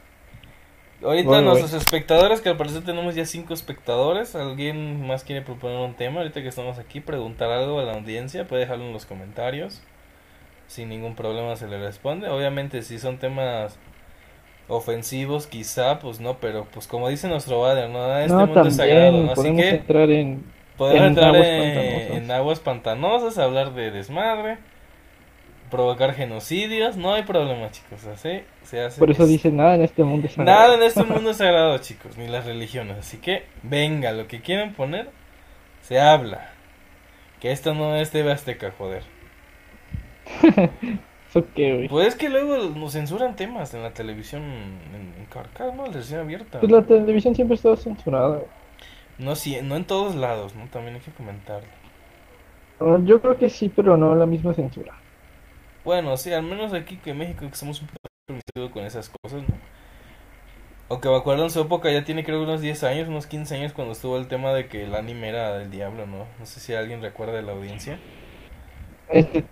Ahorita voy. nuestros espectadores, que al parecer tenemos ya cinco espectadores. ¿Alguien más quiere proponer un tema? Ahorita que estamos aquí, preguntar algo a la audiencia, puede dejarlo en los comentarios. Sin ningún problema se le responde. Obviamente, si son temas ofensivos, quizá, pues no, pero pues como dice nuestro Vader, ¿no? Nada de este No, mundo es sagrado, ¿no? Así que entrar en... podemos en entrar aguas en, en aguas pantanosas, hablar de desmadre, provocar genocidios. No hay problema, chicos. Así se hace. Por eso es- dice nada en este mundo. es Nada sagrado". en este mundo es sagrado, chicos, ni las religiones. Así que, venga, lo que quieran poner, se habla. Que esto no es TV Azteca, joder. ¿Eso qué, güey? Pues es que luego nos censuran temas en la televisión en, en ¿no? La televisión abierta. Pues la televisión siempre estado censurada. No, sí, no en todos lados, ¿no? También hay que comentarlo. Ah, Yo creo que sí, pero no la misma censura. Bueno, sí, al menos aquí que en México que somos un poco permisivos con esas cosas, ¿no? Aunque me acuerdo en su época, ya tiene creo unos 10 años, unos 15 años cuando estuvo el tema de que el anime era del diablo, ¿no? No sé si alguien recuerda de la audiencia. Este,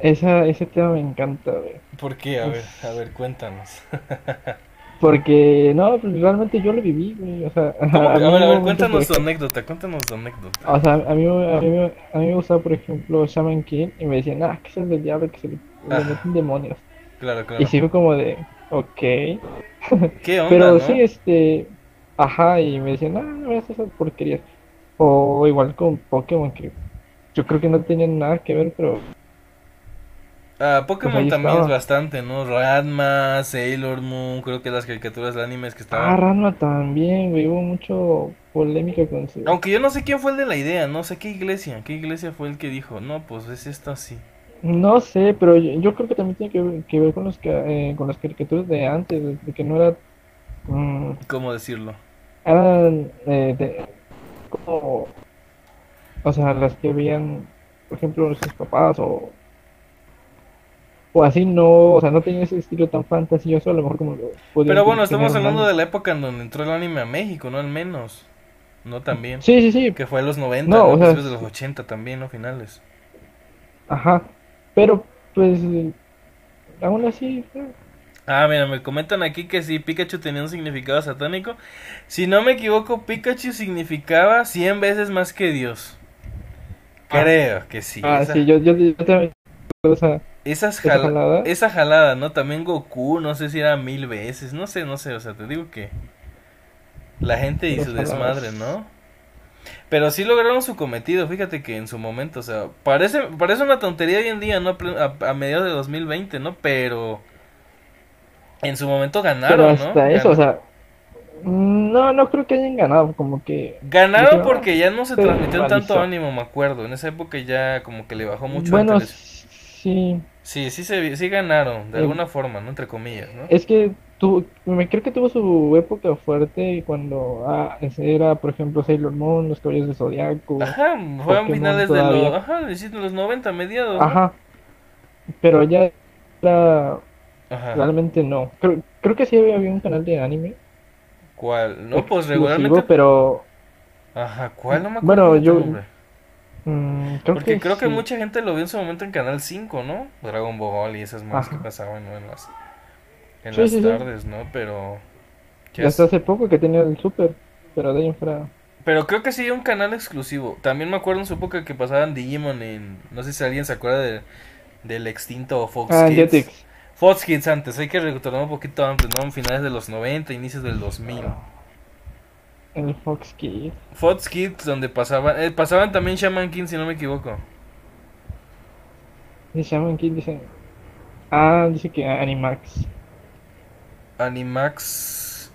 esa, ese tema me encanta, güey. ¿Por qué? A ver, a ver, cuéntanos. Porque, no, pues realmente yo lo viví, güey. O sea. A ver, a ver, cuéntanos tu anécdota, cuéntanos tu anécdota. O sea, a mí, a mí, a mí me gustaba, por ejemplo, Shaman King y me decían, ah, que es el del diablo, que se le Ajá. meten demonios. Claro, Y claro. sí fue como de, ok. ¿Qué onda, Pero no? sí, este, ajá, y me decían, ah, no veas esas porquerías. O igual con Pokémon, que yo creo que no tenían nada que ver, pero Ah, Pokémon también estaba. es bastante, ¿no? Ranma, Sailor Moon, creo que las caricaturas de animes que ah, estaban. Ranma también, güey, hubo mucho polémica con su... Aunque yo no sé quién fue el de la idea, no sé qué iglesia, qué iglesia fue el que dijo, no, pues es esto así. No sé, pero yo, yo creo que también tiene que ver, que ver con los, eh, con las caricaturas de antes, de, que no era, mm, ¿Cómo decirlo? eran eh, de, como, o sea, las que veían, por ejemplo, sus papás o, o así no, o sea, no tenían ese estilo tan fantasioso, a lo mejor como lo Pero bueno, estamos hablando de la época en donde entró el anime a México, ¿no? Al menos. No también. Sí, sí, sí, Que fue en los 90, No, ¿no? o sea, de los 80 también, ¿no? Finales. ajá, pero pues, aún así, eh, Ah, mira, me comentan aquí que sí, Pikachu tenía un significado satánico. Si no me equivoco, Pikachu significaba 100 veces más que Dios. Ah. Creo que sí. ah, esa, sí, yo, yo, yo también, o sea, esas esa jala- jalada. esa jalada, ¿no? También Goku, no sé si era mil veces, no sé, no sé, o sea, te digo que la gente y su desmadre, ¿no? Pero sí lograron su cometido, fíjate que en su momento, o sea, parece, parece una tontería hoy en día, ¿no? A, a mediados de 2020, ¿no? Pero en su momento Pero ganaron, ¿no? hasta eso, o sea, no, no creo que hayan ganado, como que, Ganaron porque ya no se "Ah, transmitió tanto realizó". ánimo, me acuerdo. En esa época ya como que le bajó mucho Bueno, sí, Sí, sí, se, sí ganaron, de Eh, alguna forma, ¿no? Entre comillas, ¿no? es que tu, me creo que tuvo su época fuerte cuando ah, era, por ejemplo, Sailor Moon, los Caballeros de Zodiaco, Ajá, fue a Pokémon finales de los, ajá, los 90, mediados, ¿no? ajá, pero ya era, Ajá. realmente no. Creo, creo que sí había, había un canal de anime ¿Cuál? No, pues regularmente. pero Ajá, ¿cuál? No me acuerdo Bueno, yo- mm, creo Porque que creo que mucha gente lo vio en su momento en Canal 5, ¿no? Dragon Ball y esas más que pasaban. En las, en Sí, las sí, tardes, ¿no? Pero. hasta es- hace poco que tenía el Super, pero de ahí en fuera. Pero creo que sí un canal exclusivo. También me acuerdo en su época que pasaban Digimon en. No sé si alguien se acuerda de- del extinto Fox Ah, Kids. Jetix. Fox Kids antes, hay que retornar un poquito antes, ¿no? En finales de los 90, inicios del 2000. El Fox Kids. Fox Kids, donde pasaban. eh, pasaban también Shaman King, si no me equivoco. Se llaman King, dice. Ah, dice que Animax. Animax.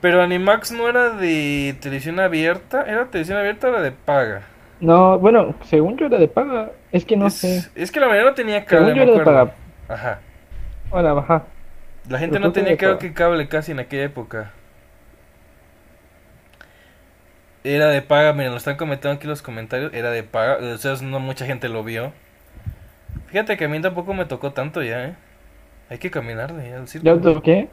Pero Animax no era de televisión abierta. ¿Era televisión abierta o era de paga? No, bueno, según yo era de paga. Es que no es, sé. es que la mayoría no tenía Según cable, yo me era de paga. Ajá. Ahora, baja. La gente Pero no tenía de creo que cable casi en aquella época. Era de paga, miren, lo están comentando aquí los comentarios. Era de paga, o sea, no mucha gente lo vio. Fíjate que a mí tampoco me tocó tanto ya, ¿eh? Hay que caminarle ya al circo. ¿Ya toqué?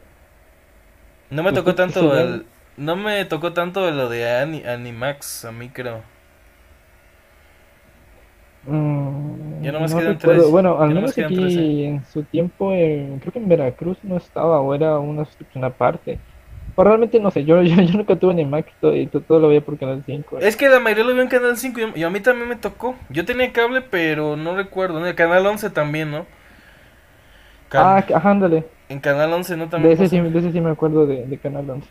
No me ¿Lo tocó tanto el, no me tocó tanto lo de Ani- Animax, a mí creo. Mm, Ya nomás no quedan recuerdo. tres. Bueno, al Ya menos quedan tres, aquí en su tiempo, en- creo que en Veracruz no estaba, o era una suscripción aparte. O realmente no sé, yo, yo, yo nunca tuve Animax todo, y to- todo lo veía por Canal 5. Es que la mayoría lo vio en Canal 5 y, y a mí también me tocó. Yo tenía cable, pero no recuerdo. En el Canal 11 también, ¿no? Can- Ah, que- ajá, ándale. En Canal 11 no De también. ese, sí, de ese sí me acuerdo de, de Canal 11.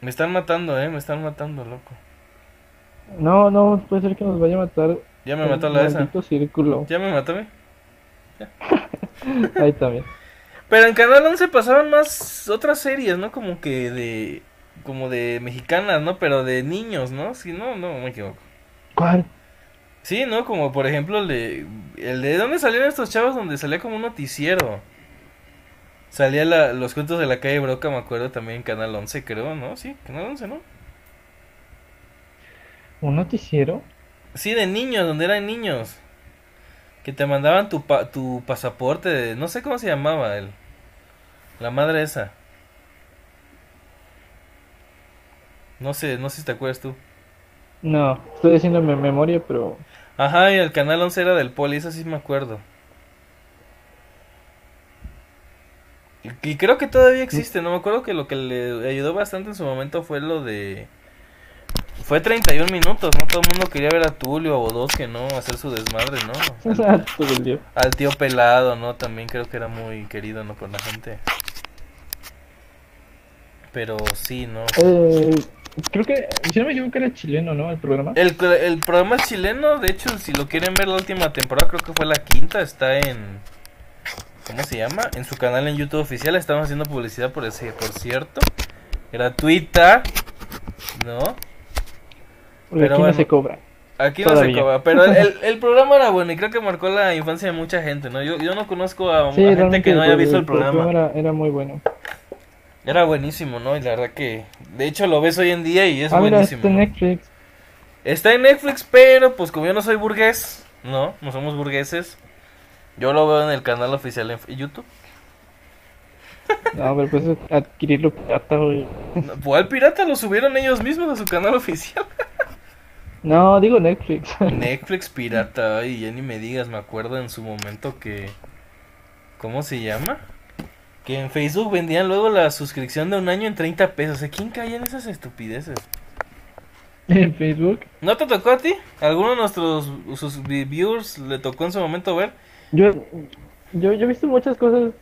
Me están matando, eh, me están matando, loco. No, no, puede ser que nos vaya a matar Ya me mató la esa. círculo. Ya me mató, ¿eh? Ahí también. Pero en Canal 11 pasaban más otras series, ¿no? Como que de como de mexicanas, ¿no? Pero de niños, ¿no? Sí, no, no me equivoco. ¿Cuál? Sí, ¿no? Como por ejemplo el de el de ¿dónde salieron estos chavos donde salía como un noticiero? Salía la- los cuentos de la calle Broca, me acuerdo también en Canal 11, creo, ¿no? Sí, Canal 11, ¿no? ¿Un noticiero? Sí, de niños, donde eran niños. Que te mandaban tu, pa- tu pasaporte, de- no sé cómo se llamaba él. La madre esa. No sé, no sé si te acuerdas tú. No, estoy haciendo mi memoria, pero Ajá, y el canal 11 era del poli, eso sí me acuerdo. Y creo que todavía existe, no me acuerdo que lo que le ayudó bastante en su momento fue lo de... Fue 31 minutos, ¿no? Todo el mundo quería ver a Tulio o dos que no, hacer su desmadre, ¿no? Al, al tío pelado, ¿no? También creo que era muy querido, ¿no? Por la gente. Pero sí, ¿no? Eh, creo que, si no me equivoco, era chileno, ¿no? El programa. El, el programa es chileno, de hecho, si lo quieren ver la última temporada, creo que fue la quinta, está en... ¿Cómo se llama? En su canal en YouTube oficial, estamos haciendo publicidad por ese, por cierto. Gratuita, ¿no? Pero aquí no se cobra. Aquí no se cobra, pero el, el, programa era bueno y creo que marcó la infancia de mucha gente, ¿no? Yo, yo no conozco a, gente que no haya visto el, programa. Era, era, muy bueno. Era buenísimo, ¿no? Y la verdad que, de hecho, lo ves hoy en día y es ah, buenísimo. está en Netflix. Está en Netflix, pero pues como yo no soy burgués, ¿no? No somos burgueses. Yo lo veo en el canal oficial en YouTube. No, pero pues adquirirlo pirata, güey. ¿Cuál pirata? Lo subieron ellos mismos a su canal oficial. No, digo Netflix. Netflix pirata, ay, ya ni me digas, me acuerdo en su momento que... ¿Cómo se llama? Que en Facebook vendían luego la suscripción de un año en 30 pesos. ¿A quién caía en esas estupideces? ¿En Facebook? ¿No te tocó a ti? ¿Alguno de nuestros sus viewers le tocó en su momento ver? Yo, yo, yo he visto muchas cosas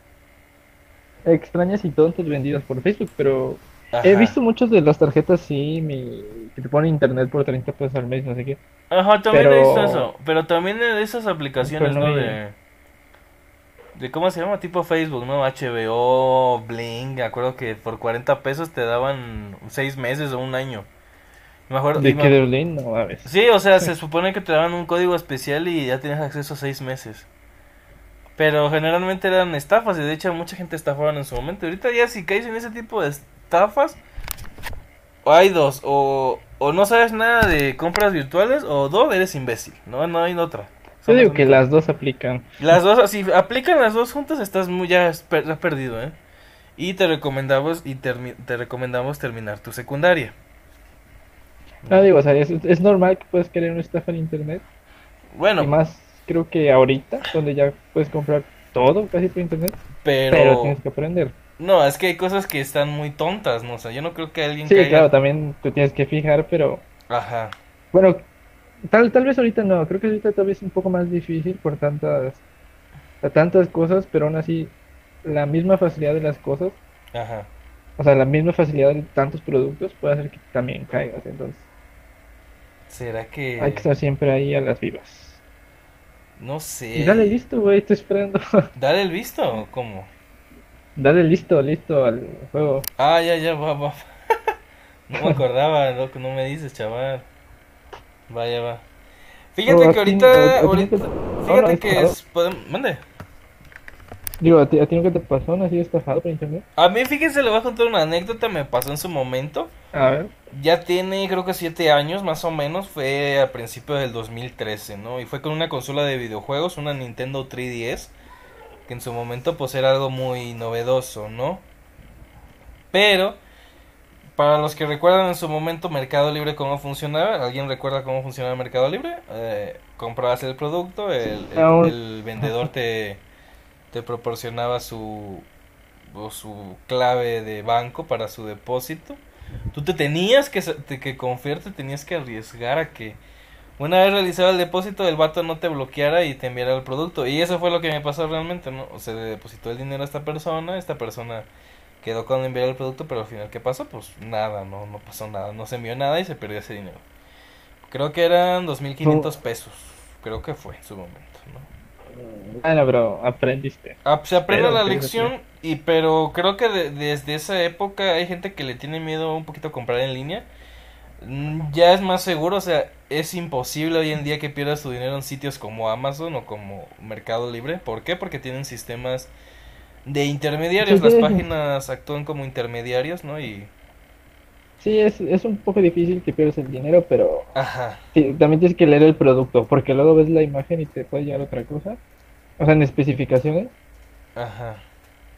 extrañas y tontas vendidas por Facebook, pero he visto muchos de las tarjetas sí, mi, que te ponen internet por 30 pesos al mes, no sé qué. Ajá, también he visto eso, pero también de esas aplicaciones, ¿no? De, de, ¿cómo se llama? Tipo Facebook, ¿no? HBO, Bling, acuerdo que por 40 pesos te daban 6 meses o un año. Me acuerdo, ¿De qué de Bling? No, a ver. Sí, o sea, se supone que te daban un código especial y ya tienes acceso a 6 meses. Pero generalmente eran estafas y de hecho mucha gente estafaban en su momento. Ahorita ya si caes en ese tipo de estafas, hay dos. O, o no sabes nada de compras virtuales o dos, eres imbécil. No, no hay otra. Yo digo que las dos aplican. Las dos, si aplican las dos juntas, estás muy ya has perdido, ¿eh? Y te recomendamos y te recomendamos terminar tu secundaria. No digo, o sea, es, es normal que puedas querer una estafa en internet. Bueno, y más creo que ahorita, donde ya puedes comprar todo casi por internet. Pero, tienes que aprender. No, es que hay cosas que están muy tontas, ¿no? O sea, yo no creo que alguien. Sí, claro, también tú tienes que fijar, pero. Ajá. Bueno, tal, tal vez ahorita no, creo que ahorita tal vez es un poco más difícil por tantas. tantas cosas, pero aún así, la misma facilidad de las cosas. Ajá. O sea, la misma facilidad de tantos productos puede hacer que también caigas, entonces. ¿Será que.? Hay que estar siempre ahí a las vivas. No sé. Dale listo, güey, estoy esperando. ¿Dale el visto o cómo? Dale listo, listo al juego. Ah, ya, ya, va, va. no me acordaba, lo que no me dices, chaval. Vaya, va. Fíjate que ahorita, ahorita, fíjate que es, mande. Digo, ¿a ti, ¿a ti nunca te pasó? ¿No has sido estafado por internet? A mí, fíjense, le voy a contar una anécdota, me pasó en su momento. A ver. Ya tiene, creo que siete años más o menos, fue a principios del 2013, ¿no? Y fue con una consola de videojuegos, una Nintendo 3DS, que en su momento pues era algo muy novedoso, ¿no? Pero, para los que recuerdan en su momento Mercado Libre cómo funcionaba, ¿alguien recuerda cómo funcionaba Mercado Libre? Eh, comprabas el producto, el, el vendedor te te proporcionaba su, su clave de banco para su depósito. Tú te tenías que, que confiar, te tenías que arriesgar a que una vez realizado el depósito el vato no te bloqueara y te enviara el producto. Y eso fue lo que me pasó realmente, ¿no? O sea, depositó el dinero a esta persona, esta persona quedó con enviar el producto, pero al final, ¿qué pasó? Pues nada, no, no pasó nada, no se envió nada y se perdió ese dinero. Creo que eran 2.500 pesos, creo que fue en su momento. Bueno, bro, aprendiste. Ah, se aprende la lección, y pero creo que desde esa época hay gente que le tiene miedo un poquito a comprar en línea. Mm, ya es más seguro, o sea, es imposible hoy en día que pierdas tu dinero en sitios como Amazon o como Mercado Libre. ¿Por qué? Porque tienen sistemas de intermediarios. Las páginas actúan como intermediarios, ¿no? Y Sí, es, es un poco difícil que pierdas el dinero, pero Ajá. también tienes que leer el producto, porque luego ves la imagen y te puede llegar otra cosa. O sea, en especificaciones. Ajá.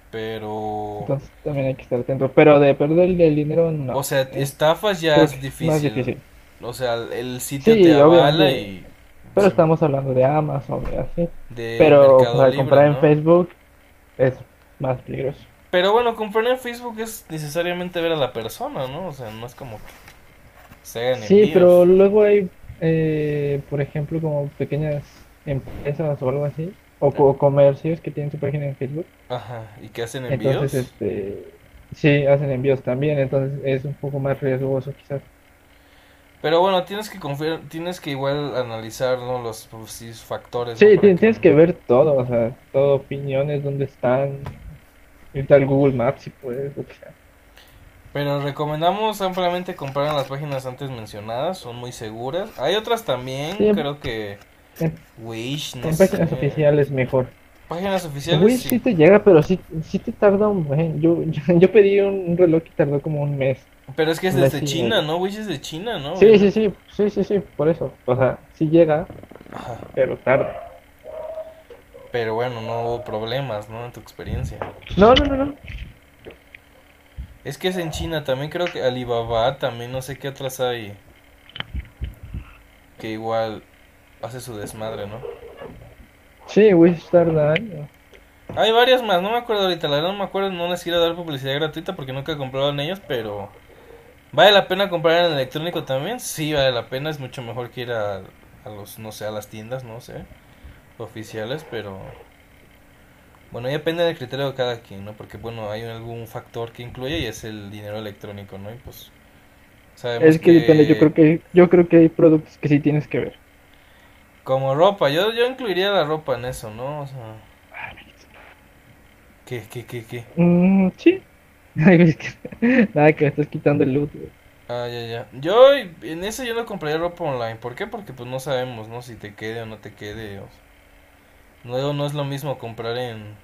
Pero... Entonces también hay que estar atento. Pero de perder el dinero, no. O sea, estafas ya es difícil. Más difícil. O sea, el sitio te avala y... Pero estamos hablando de Amazon así. De pero para comprar en Facebook es más peligroso. Pero bueno, comprar en Facebook es necesariamente ver a la persona, ¿no? O sea, no es como que se hagan Sí, envíos. pero luego hay, eh, por ejemplo, como pequeñas empresas o algo así, o, co- comercios que tienen su página en Facebook. Ajá, ¿y que hacen envíos? Entonces, este, sí, hacen envíos también, entonces es un poco más riesgoso quizás. Pero bueno, tienes que confiar, tienes que igual analizar, ¿no? Los pues, sí, factores, Sí, tienes que ver todo, o sea, todo, opiniones, dónde están, irte al Google Maps si puedes, lo que sea. Pero recomendamos ampliamente comprar en las páginas antes mencionadas, son muy seguras. Hay otras también, Sí. creo que En, Wish, no en páginas oficiales mejor. Páginas oficiales, Wish sí. sí te llega, pero sí, sí te tarda un buen. Yo, yo, yo pedí un, reloj que tardó como un mes. Pero es que es desde China, medio. ¿no? Wish es de China, ¿no? Sí, sí, sí, sí, sí, sí, por eso. O sea, sí llega, Ajá. pero tarda. Pero bueno, no hubo problemas, ¿no? En tu experiencia. No, no, no, no. Es que es en China, también creo que Alibaba, también no sé qué otras hay. Que igual hace su desmadre, ¿no? Sí, años. Hay varias más, no me acuerdo ahorita, la verdad no me acuerdo, no les quiero dar publicidad gratuita porque nunca he comprado en ellos, pero ¿vale la pena comprar en electrónico también? Sí, vale la pena, es mucho mejor que ir a, a los, no sé, a las tiendas, no sé, oficiales, pero bueno, ya depende del criterio de cada quien, ¿no? Porque bueno, hay algún factor que incluye y es el dinero electrónico, ¿no? Y pues sabemos Es que depende, yo creo que, yo creo que hay productos que sí tienes que ver. Como ropa, yo, yo incluiría la ropa en eso, ¿no? O sea... ¿Qué, qué, qué, qué? Mm, sí. Nada, que me estás quitando el loot, güey. Ah, ya, ya. Yo en eso yo no compraría ropa online. ¿Por qué? Porque pues no sabemos, ¿no? Si te quede o no te quede. o- Luego no es lo mismo comprar en...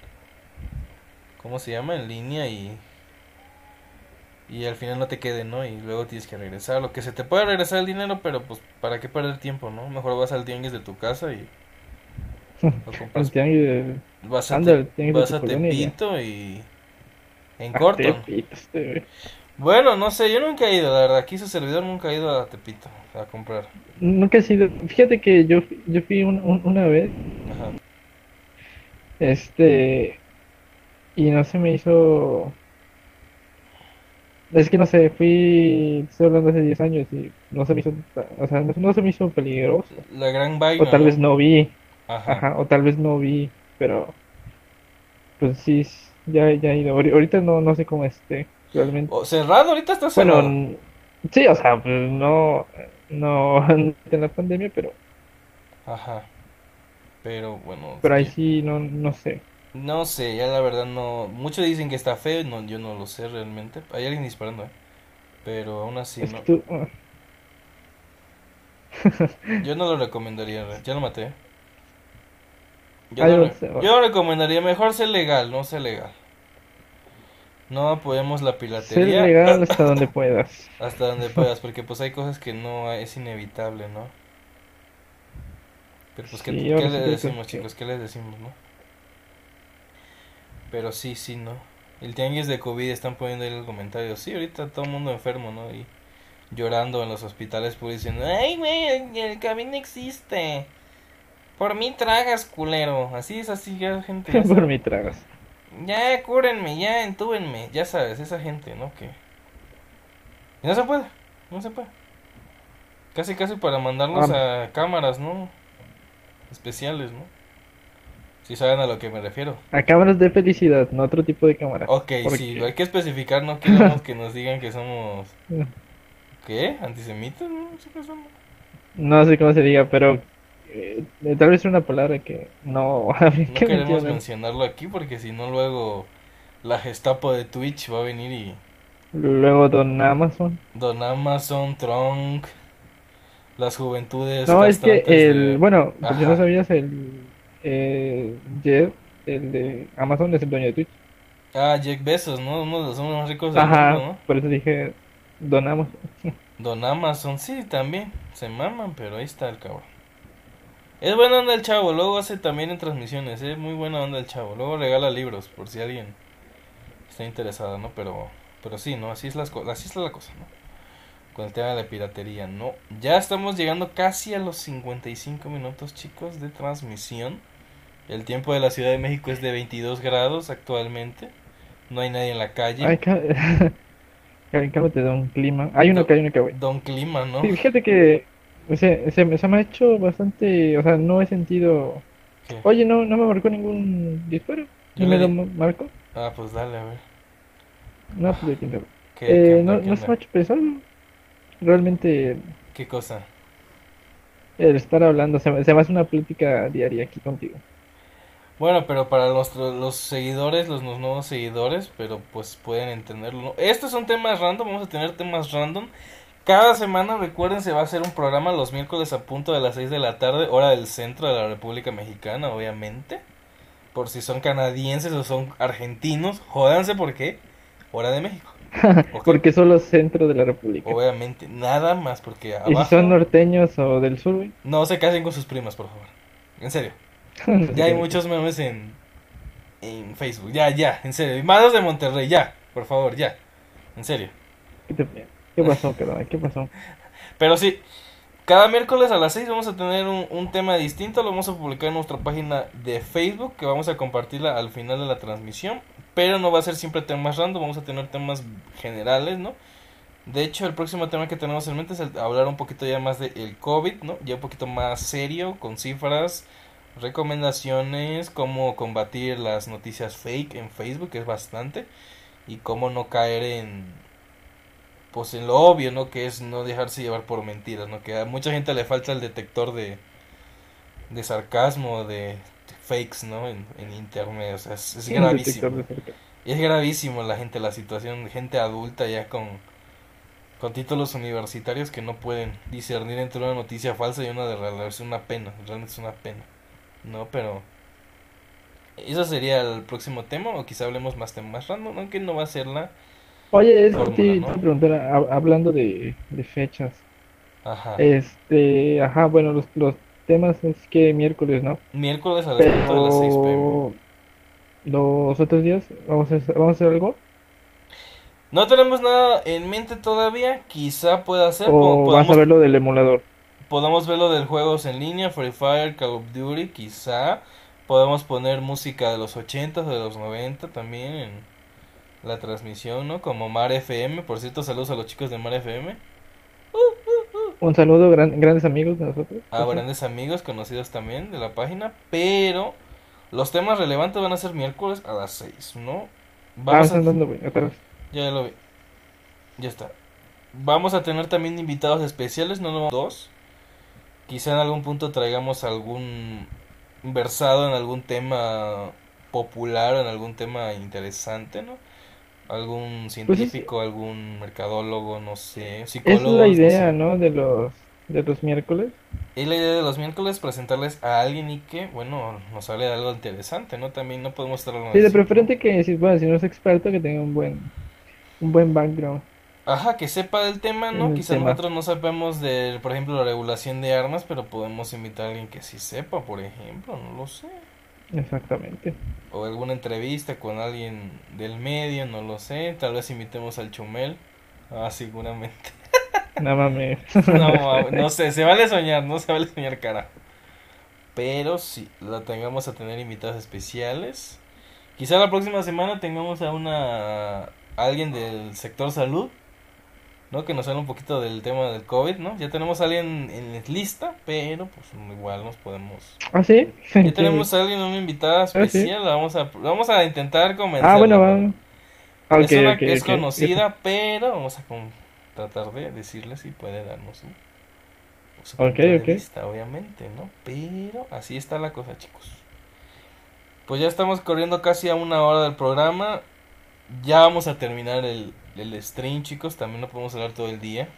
¿Cómo se llama? En línea y... Y al final no te quede, ¿no? Y luego tienes que regresar. Lo que se te puede regresar el dinero, pero pues ¿para qué perder tiempo, no? Mejor vas al tianguis de tu casa y... Lo El compras. tianguis de- Vas a, anda, Te- el tianguis de vas a colonia y ya. Tepito y... En Ah, corto. Bueno, no sé, yo nunca he ido, la verdad. Aquí su servidor nunca ha ido a Tepito a comprar. Nunca he sido. Fíjate que yo, fui- yo fui un- un- una vez, Ajá. Este, y no se me hizo. Es que no sé, fui, estoy hablando hace 10 años y no se me hizo, o sea, no, se me hizo peligroso. La gran vaina. O tal vez no vi, Ajá. ajá, o tal vez no vi, pero pues sí, ya, ya he ido. Ahori- Ahorita no, no sé cómo esté, realmente. O cerrado, ahorita está Bueno, cerrado. n- sí, o sea, pues no, no en la pandemia, pero, Ajá. Pero bueno. pero ahí sí. no, no sé. No sé, ya la verdad no. Muchos dicen que está feo, no, yo no lo sé realmente. Hay alguien disparando, ¿eh? Pero aún así, Es no. tú, ah, Yo no lo recomendaría, re- ya lo maté. Yo no, re- yo recomendaría mejor ser legal, no ser legal. No apoyemos la ser piratería legal hasta donde puedas. hasta donde puedas, porque pues hay cosas que no es inevitable, ¿no? Pero pues, ¿qué, Sí, qué que decimos, chicos? ¿Qué les decimos, no? Pero sí, sí, ¿no? El tianguis de COVID están poniendo ahí los comentarios. Sí, ahorita todo el mundo enfermo, ¿no? Y llorando en los hospitales, pues diciendo, ay, güey, el, el existe. Por mí tragas, culero. Así es así, ya gente. ya Por mi tragas. Ya, cúrenme, ya, entúbenme. Ya sabes, esa gente, ¿no? Que... Y no se puede, no se puede. Casi, casi para mandarlos a cámaras, ¿no? Especiales, ¿no? Si saben a lo que me refiero. A cámaras de felicidad, no otro tipo de cámara. Ok, sí, hay que especificar, no queremos que nos digan que somos... ¿Qué? ¿Antisemitas? No. No sé cómo se diga, pero eh, tal vez una palabra que no No que queremos mencionar. mencionarlo aquí porque si no luego la Gestapo de Twitch va a venir y... Luego Don Amazon. Don Amazon, Trunk, las juventudes No, es que el, de- bueno, si Ajá. no sabías, el eh, Jeff, el de Amazon, es el dueño de Twitch. Ah, Jack Bezos, ¿no? Uno de los hombres más ricos del Ajá, mundo, ¿no? por eso dije Don Amazon. Don Amazon, sí, también. Se maman, pero ahí está el cabrón. Es buena onda el chavo, luego hace también en transmisiones, es muy buena onda el chavo. Luego regala libros por si alguien está interesado, ¿no? Pero pero sí, ¿no? Así es las así es la cosa, ¿no? Con el tema de la piratería, ¿no? Ya estamos llegando casi a los 55 minutos, chicos, de transmisión. El tiempo de la Ciudad de México es de 22 grados actualmente. No hay nadie en la calle. Ay, cá- cá- cálmate, don Clima. Hay uno que hay uno que güey. Don Clima, ¿no? Sí, fíjate que se, se, me- se me ha hecho bastante, o sea, no he sentido... ¿Qué? Oye, no, no me marcó ningún disparo. ¿No me lo di- ma- marcó? Ah, pues dale, a ver. No, pues. ¿Qué, Eh, no, no se me ha hecho pesado. Realmente ¿Qué cosa? el estar hablando, se, se me hace una plática diaria aquí contigo. Bueno, pero para los, los seguidores, los nu- nuevos seguidores, pero pues pueden entenderlo. ¿no? Estos son temas random, vamos a tener temas random. Cada semana, recuerden, se va a hacer un programa los miércoles a punto de las 6 de la tarde, hora del centro de la República Mexicana, obviamente. Por si son canadienses o son argentinos, jódanse por qué. Hora de México. Ok. Porque son los centros de la República. Obviamente, nada más porque Y si son norteños o del sur, güey. No se casen con sus primas, por favor. En serio. Ya hay muchos memes en, en Facebook. Ya, ya, en serio. Y más de Monterrey, ya. Por favor, ya. En serio. ¿Qué, te- qué pasó? ¿Qué pasó? Pero sí, cada miércoles a las 6 vamos a tener un, un tema distinto. Lo vamos a publicar en nuestra página de Facebook, que vamos a compartirla al final de la transmisión. Pero no va a ser siempre temas random, vamos a tener temas generales, ¿no? De hecho, el próximo tema que tenemos en mente es hablar un poquito ya más del COVID, ¿no? Ya un poquito más serio, con cifras, recomendaciones, cómo combatir las noticias fake en Facebook, que es bastante, y cómo no caer en, pues en lo obvio, ¿no? Que es no dejarse llevar por mentiras, ¿no? Que a mucha gente le falta el detector de, de sarcasmo, de, de fakes, ¿no? En, en internet, o sea, es, gravísimo. Y es gravísimo la gente, la situación, gente adulta ya con, con títulos universitarios que no pueden discernir entre una noticia falsa y una de real. Es una pena, realmente es una pena. No, pero... Eso sería el próximo tema, o quizá hablemos más temas random, aunque no va a ser la... Oye, es, Fórmula, te, te ¿no? a preguntar, hab- hablando de, de fechas. Ajá. Este, ajá, bueno, los, los temas es que miércoles, ¿no? Miércoles a las 5 de las 6 pm. Pero los otros días, ¿vamos a hacer, vamos a hacer algo? No tenemos nada en mente todavía, quizá pueda ser, ¿O vas a podamos, ver lo del emulador? podamos ver lo del juegos en línea, Free Fire, Call of Duty, quizá. Podemos poner música de los 80, de los 90 también en la transmisión, ¿no? Como Mar FM, por cierto, saludos a los chicos de Mar FM. Un saludo, gran- grandes amigos de nosotros. A Ajá. grandes amigos conocidos también de la página, pero los temas relevantes van a ser miércoles a las 6, ¿no? Ah, Vamos están a... dando, güey, atrás. Ya lo vi. Ya está. Vamos a tener también invitados especiales, no no dos. Quizá en algún punto traigamos algún versado en algún tema popular, en algún tema interesante, ¿no? Algún Pues es, científico, algún mercadólogo, no sé, es la no idea, sé. ¿no? De los, de los miércoles. Y la idea de los miércoles presentarles a alguien y que, bueno, nos hable de algo interesante, ¿no? También no podemos estar hablando Sí, de preferente que, si, bueno, si no es experto, que tenga un buen, un buen background Ajá, que sepa del tema, ¿no? en el Quizá tema. nosotros no sabemos de, por ejemplo, la regulación de armas, pero podemos invitar a alguien que sí sepa, por ejemplo, no lo sé. Exactamente. O alguna entrevista con alguien del medio, no lo sé. Tal vez invitemos al Chumel. Ah, seguramente. Nada mames. No, no sé, se vale soñar, no se vale soñar cara. Pero sí, la tengamos a tener invitados especiales. Quizá la próxima semana tengamos a una a alguien del sector salud, ¿no? Que nos hable un poquito del tema del COVID, ¿no? Ya tenemos a alguien en lista, pero pues igual nos podemos. ¿Ah, sí? Ya tenemos a alguien, una invitada Ah, sí. especial, vamos a vamos a intentar Ah, convencerla. bueno, pero- va. Ah, es ok, una ok, que es conocida, pero vamos a con- tratar de decirle si puede darnos su, su punto de ok. vista, obviamente, ¿no? Pero así está la cosa, chicos. Pues ya estamos corriendo casi a una hora del programa. Ya vamos a terminar el, el stream, chicos. También no podemos hablar todo el día.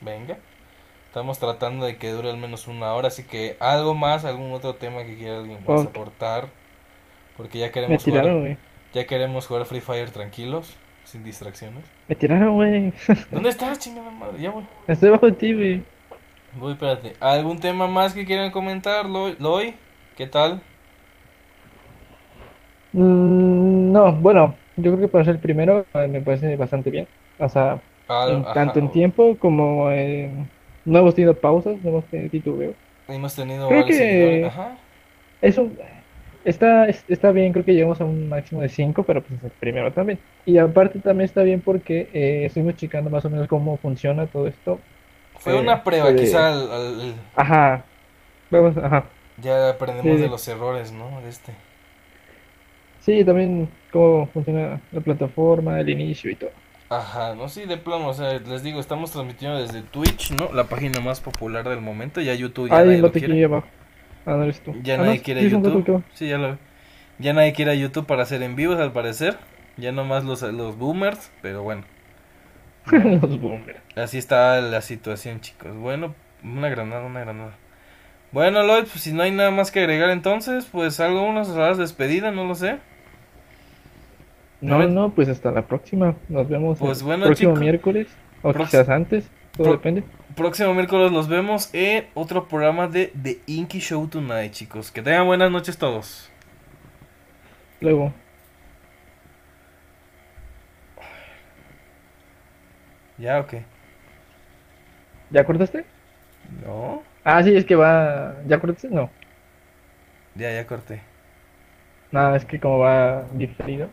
Venga. Estamos tratando de que dure al menos una hora. Así que algo más, algún otro tema que quiera alguien más aportar. Porque ya Me queremos tiraron, jugar, ya queremos jugar Free Fire tranquilos, sin distracciones. Me tiraron, güey. ¿Dónde estás, chingada madre? Ya voy. Estoy bajo de ti, güey. Voy, espérate. ¿Algún tema más que quieran comentar, Loy? Loy? ¿Qué tal? Mm, no, bueno, yo creo que para ser el primero eh, me parece bastante bien. O sea, Ah, en ajá, tanto en tiempo como en... No hemos tenido pausas, no hemos tenido titubeo. Hemos tenido Creo que Ajá. es un, Está, es- está bien, creo que llegamos a un máximo de 5, pero pues es el primero también. Y aparte también está bien porque eh, estuvimos checando más o menos cómo funciona todo esto. Fue Eh, una prueba, puede- quizá al- al- Ajá. Vamos, ajá. ya aprendemos Sí, de los errores, ¿no? De este. Sí, también cómo funciona la plataforma, el inicio y todo. Ajá, no, sí, de plano, o sea, les digo, estamos transmitiendo desde Twitch, ¿no? La página más popular del momento, ya YouTube ya Ahí nadie lo quiere. abajo. Ah, no eres tú. Ya Ah, nadie no, quiere sí, YouTube. Sí, ya lo Ya nadie quiere a YouTube para hacer en vivos, al parecer. Ya nomás los, los boomers, pero bueno. Los boomers. Así está la situación, chicos. Bueno, una granada, una granada. Bueno, Lloyd, pues si no hay nada más que agregar entonces, pues algo, unas horas de despedida, no lo sé. No, no, pues hasta la próxima. Nos vemos Pues el bueno, próximo miércoles. O quizás antes. Todo Pro- depende. Próximo miércoles los vemos en otro programa de The Inky Show Tonight, chicos. Que tengan buenas noches todos. Luego. ¿Ya o qué? ¿Ya cortaste? No. Ah, sí, es que va. ¿Ya cortaste? No. Ya, ya corté. Nada, es que como va diferido.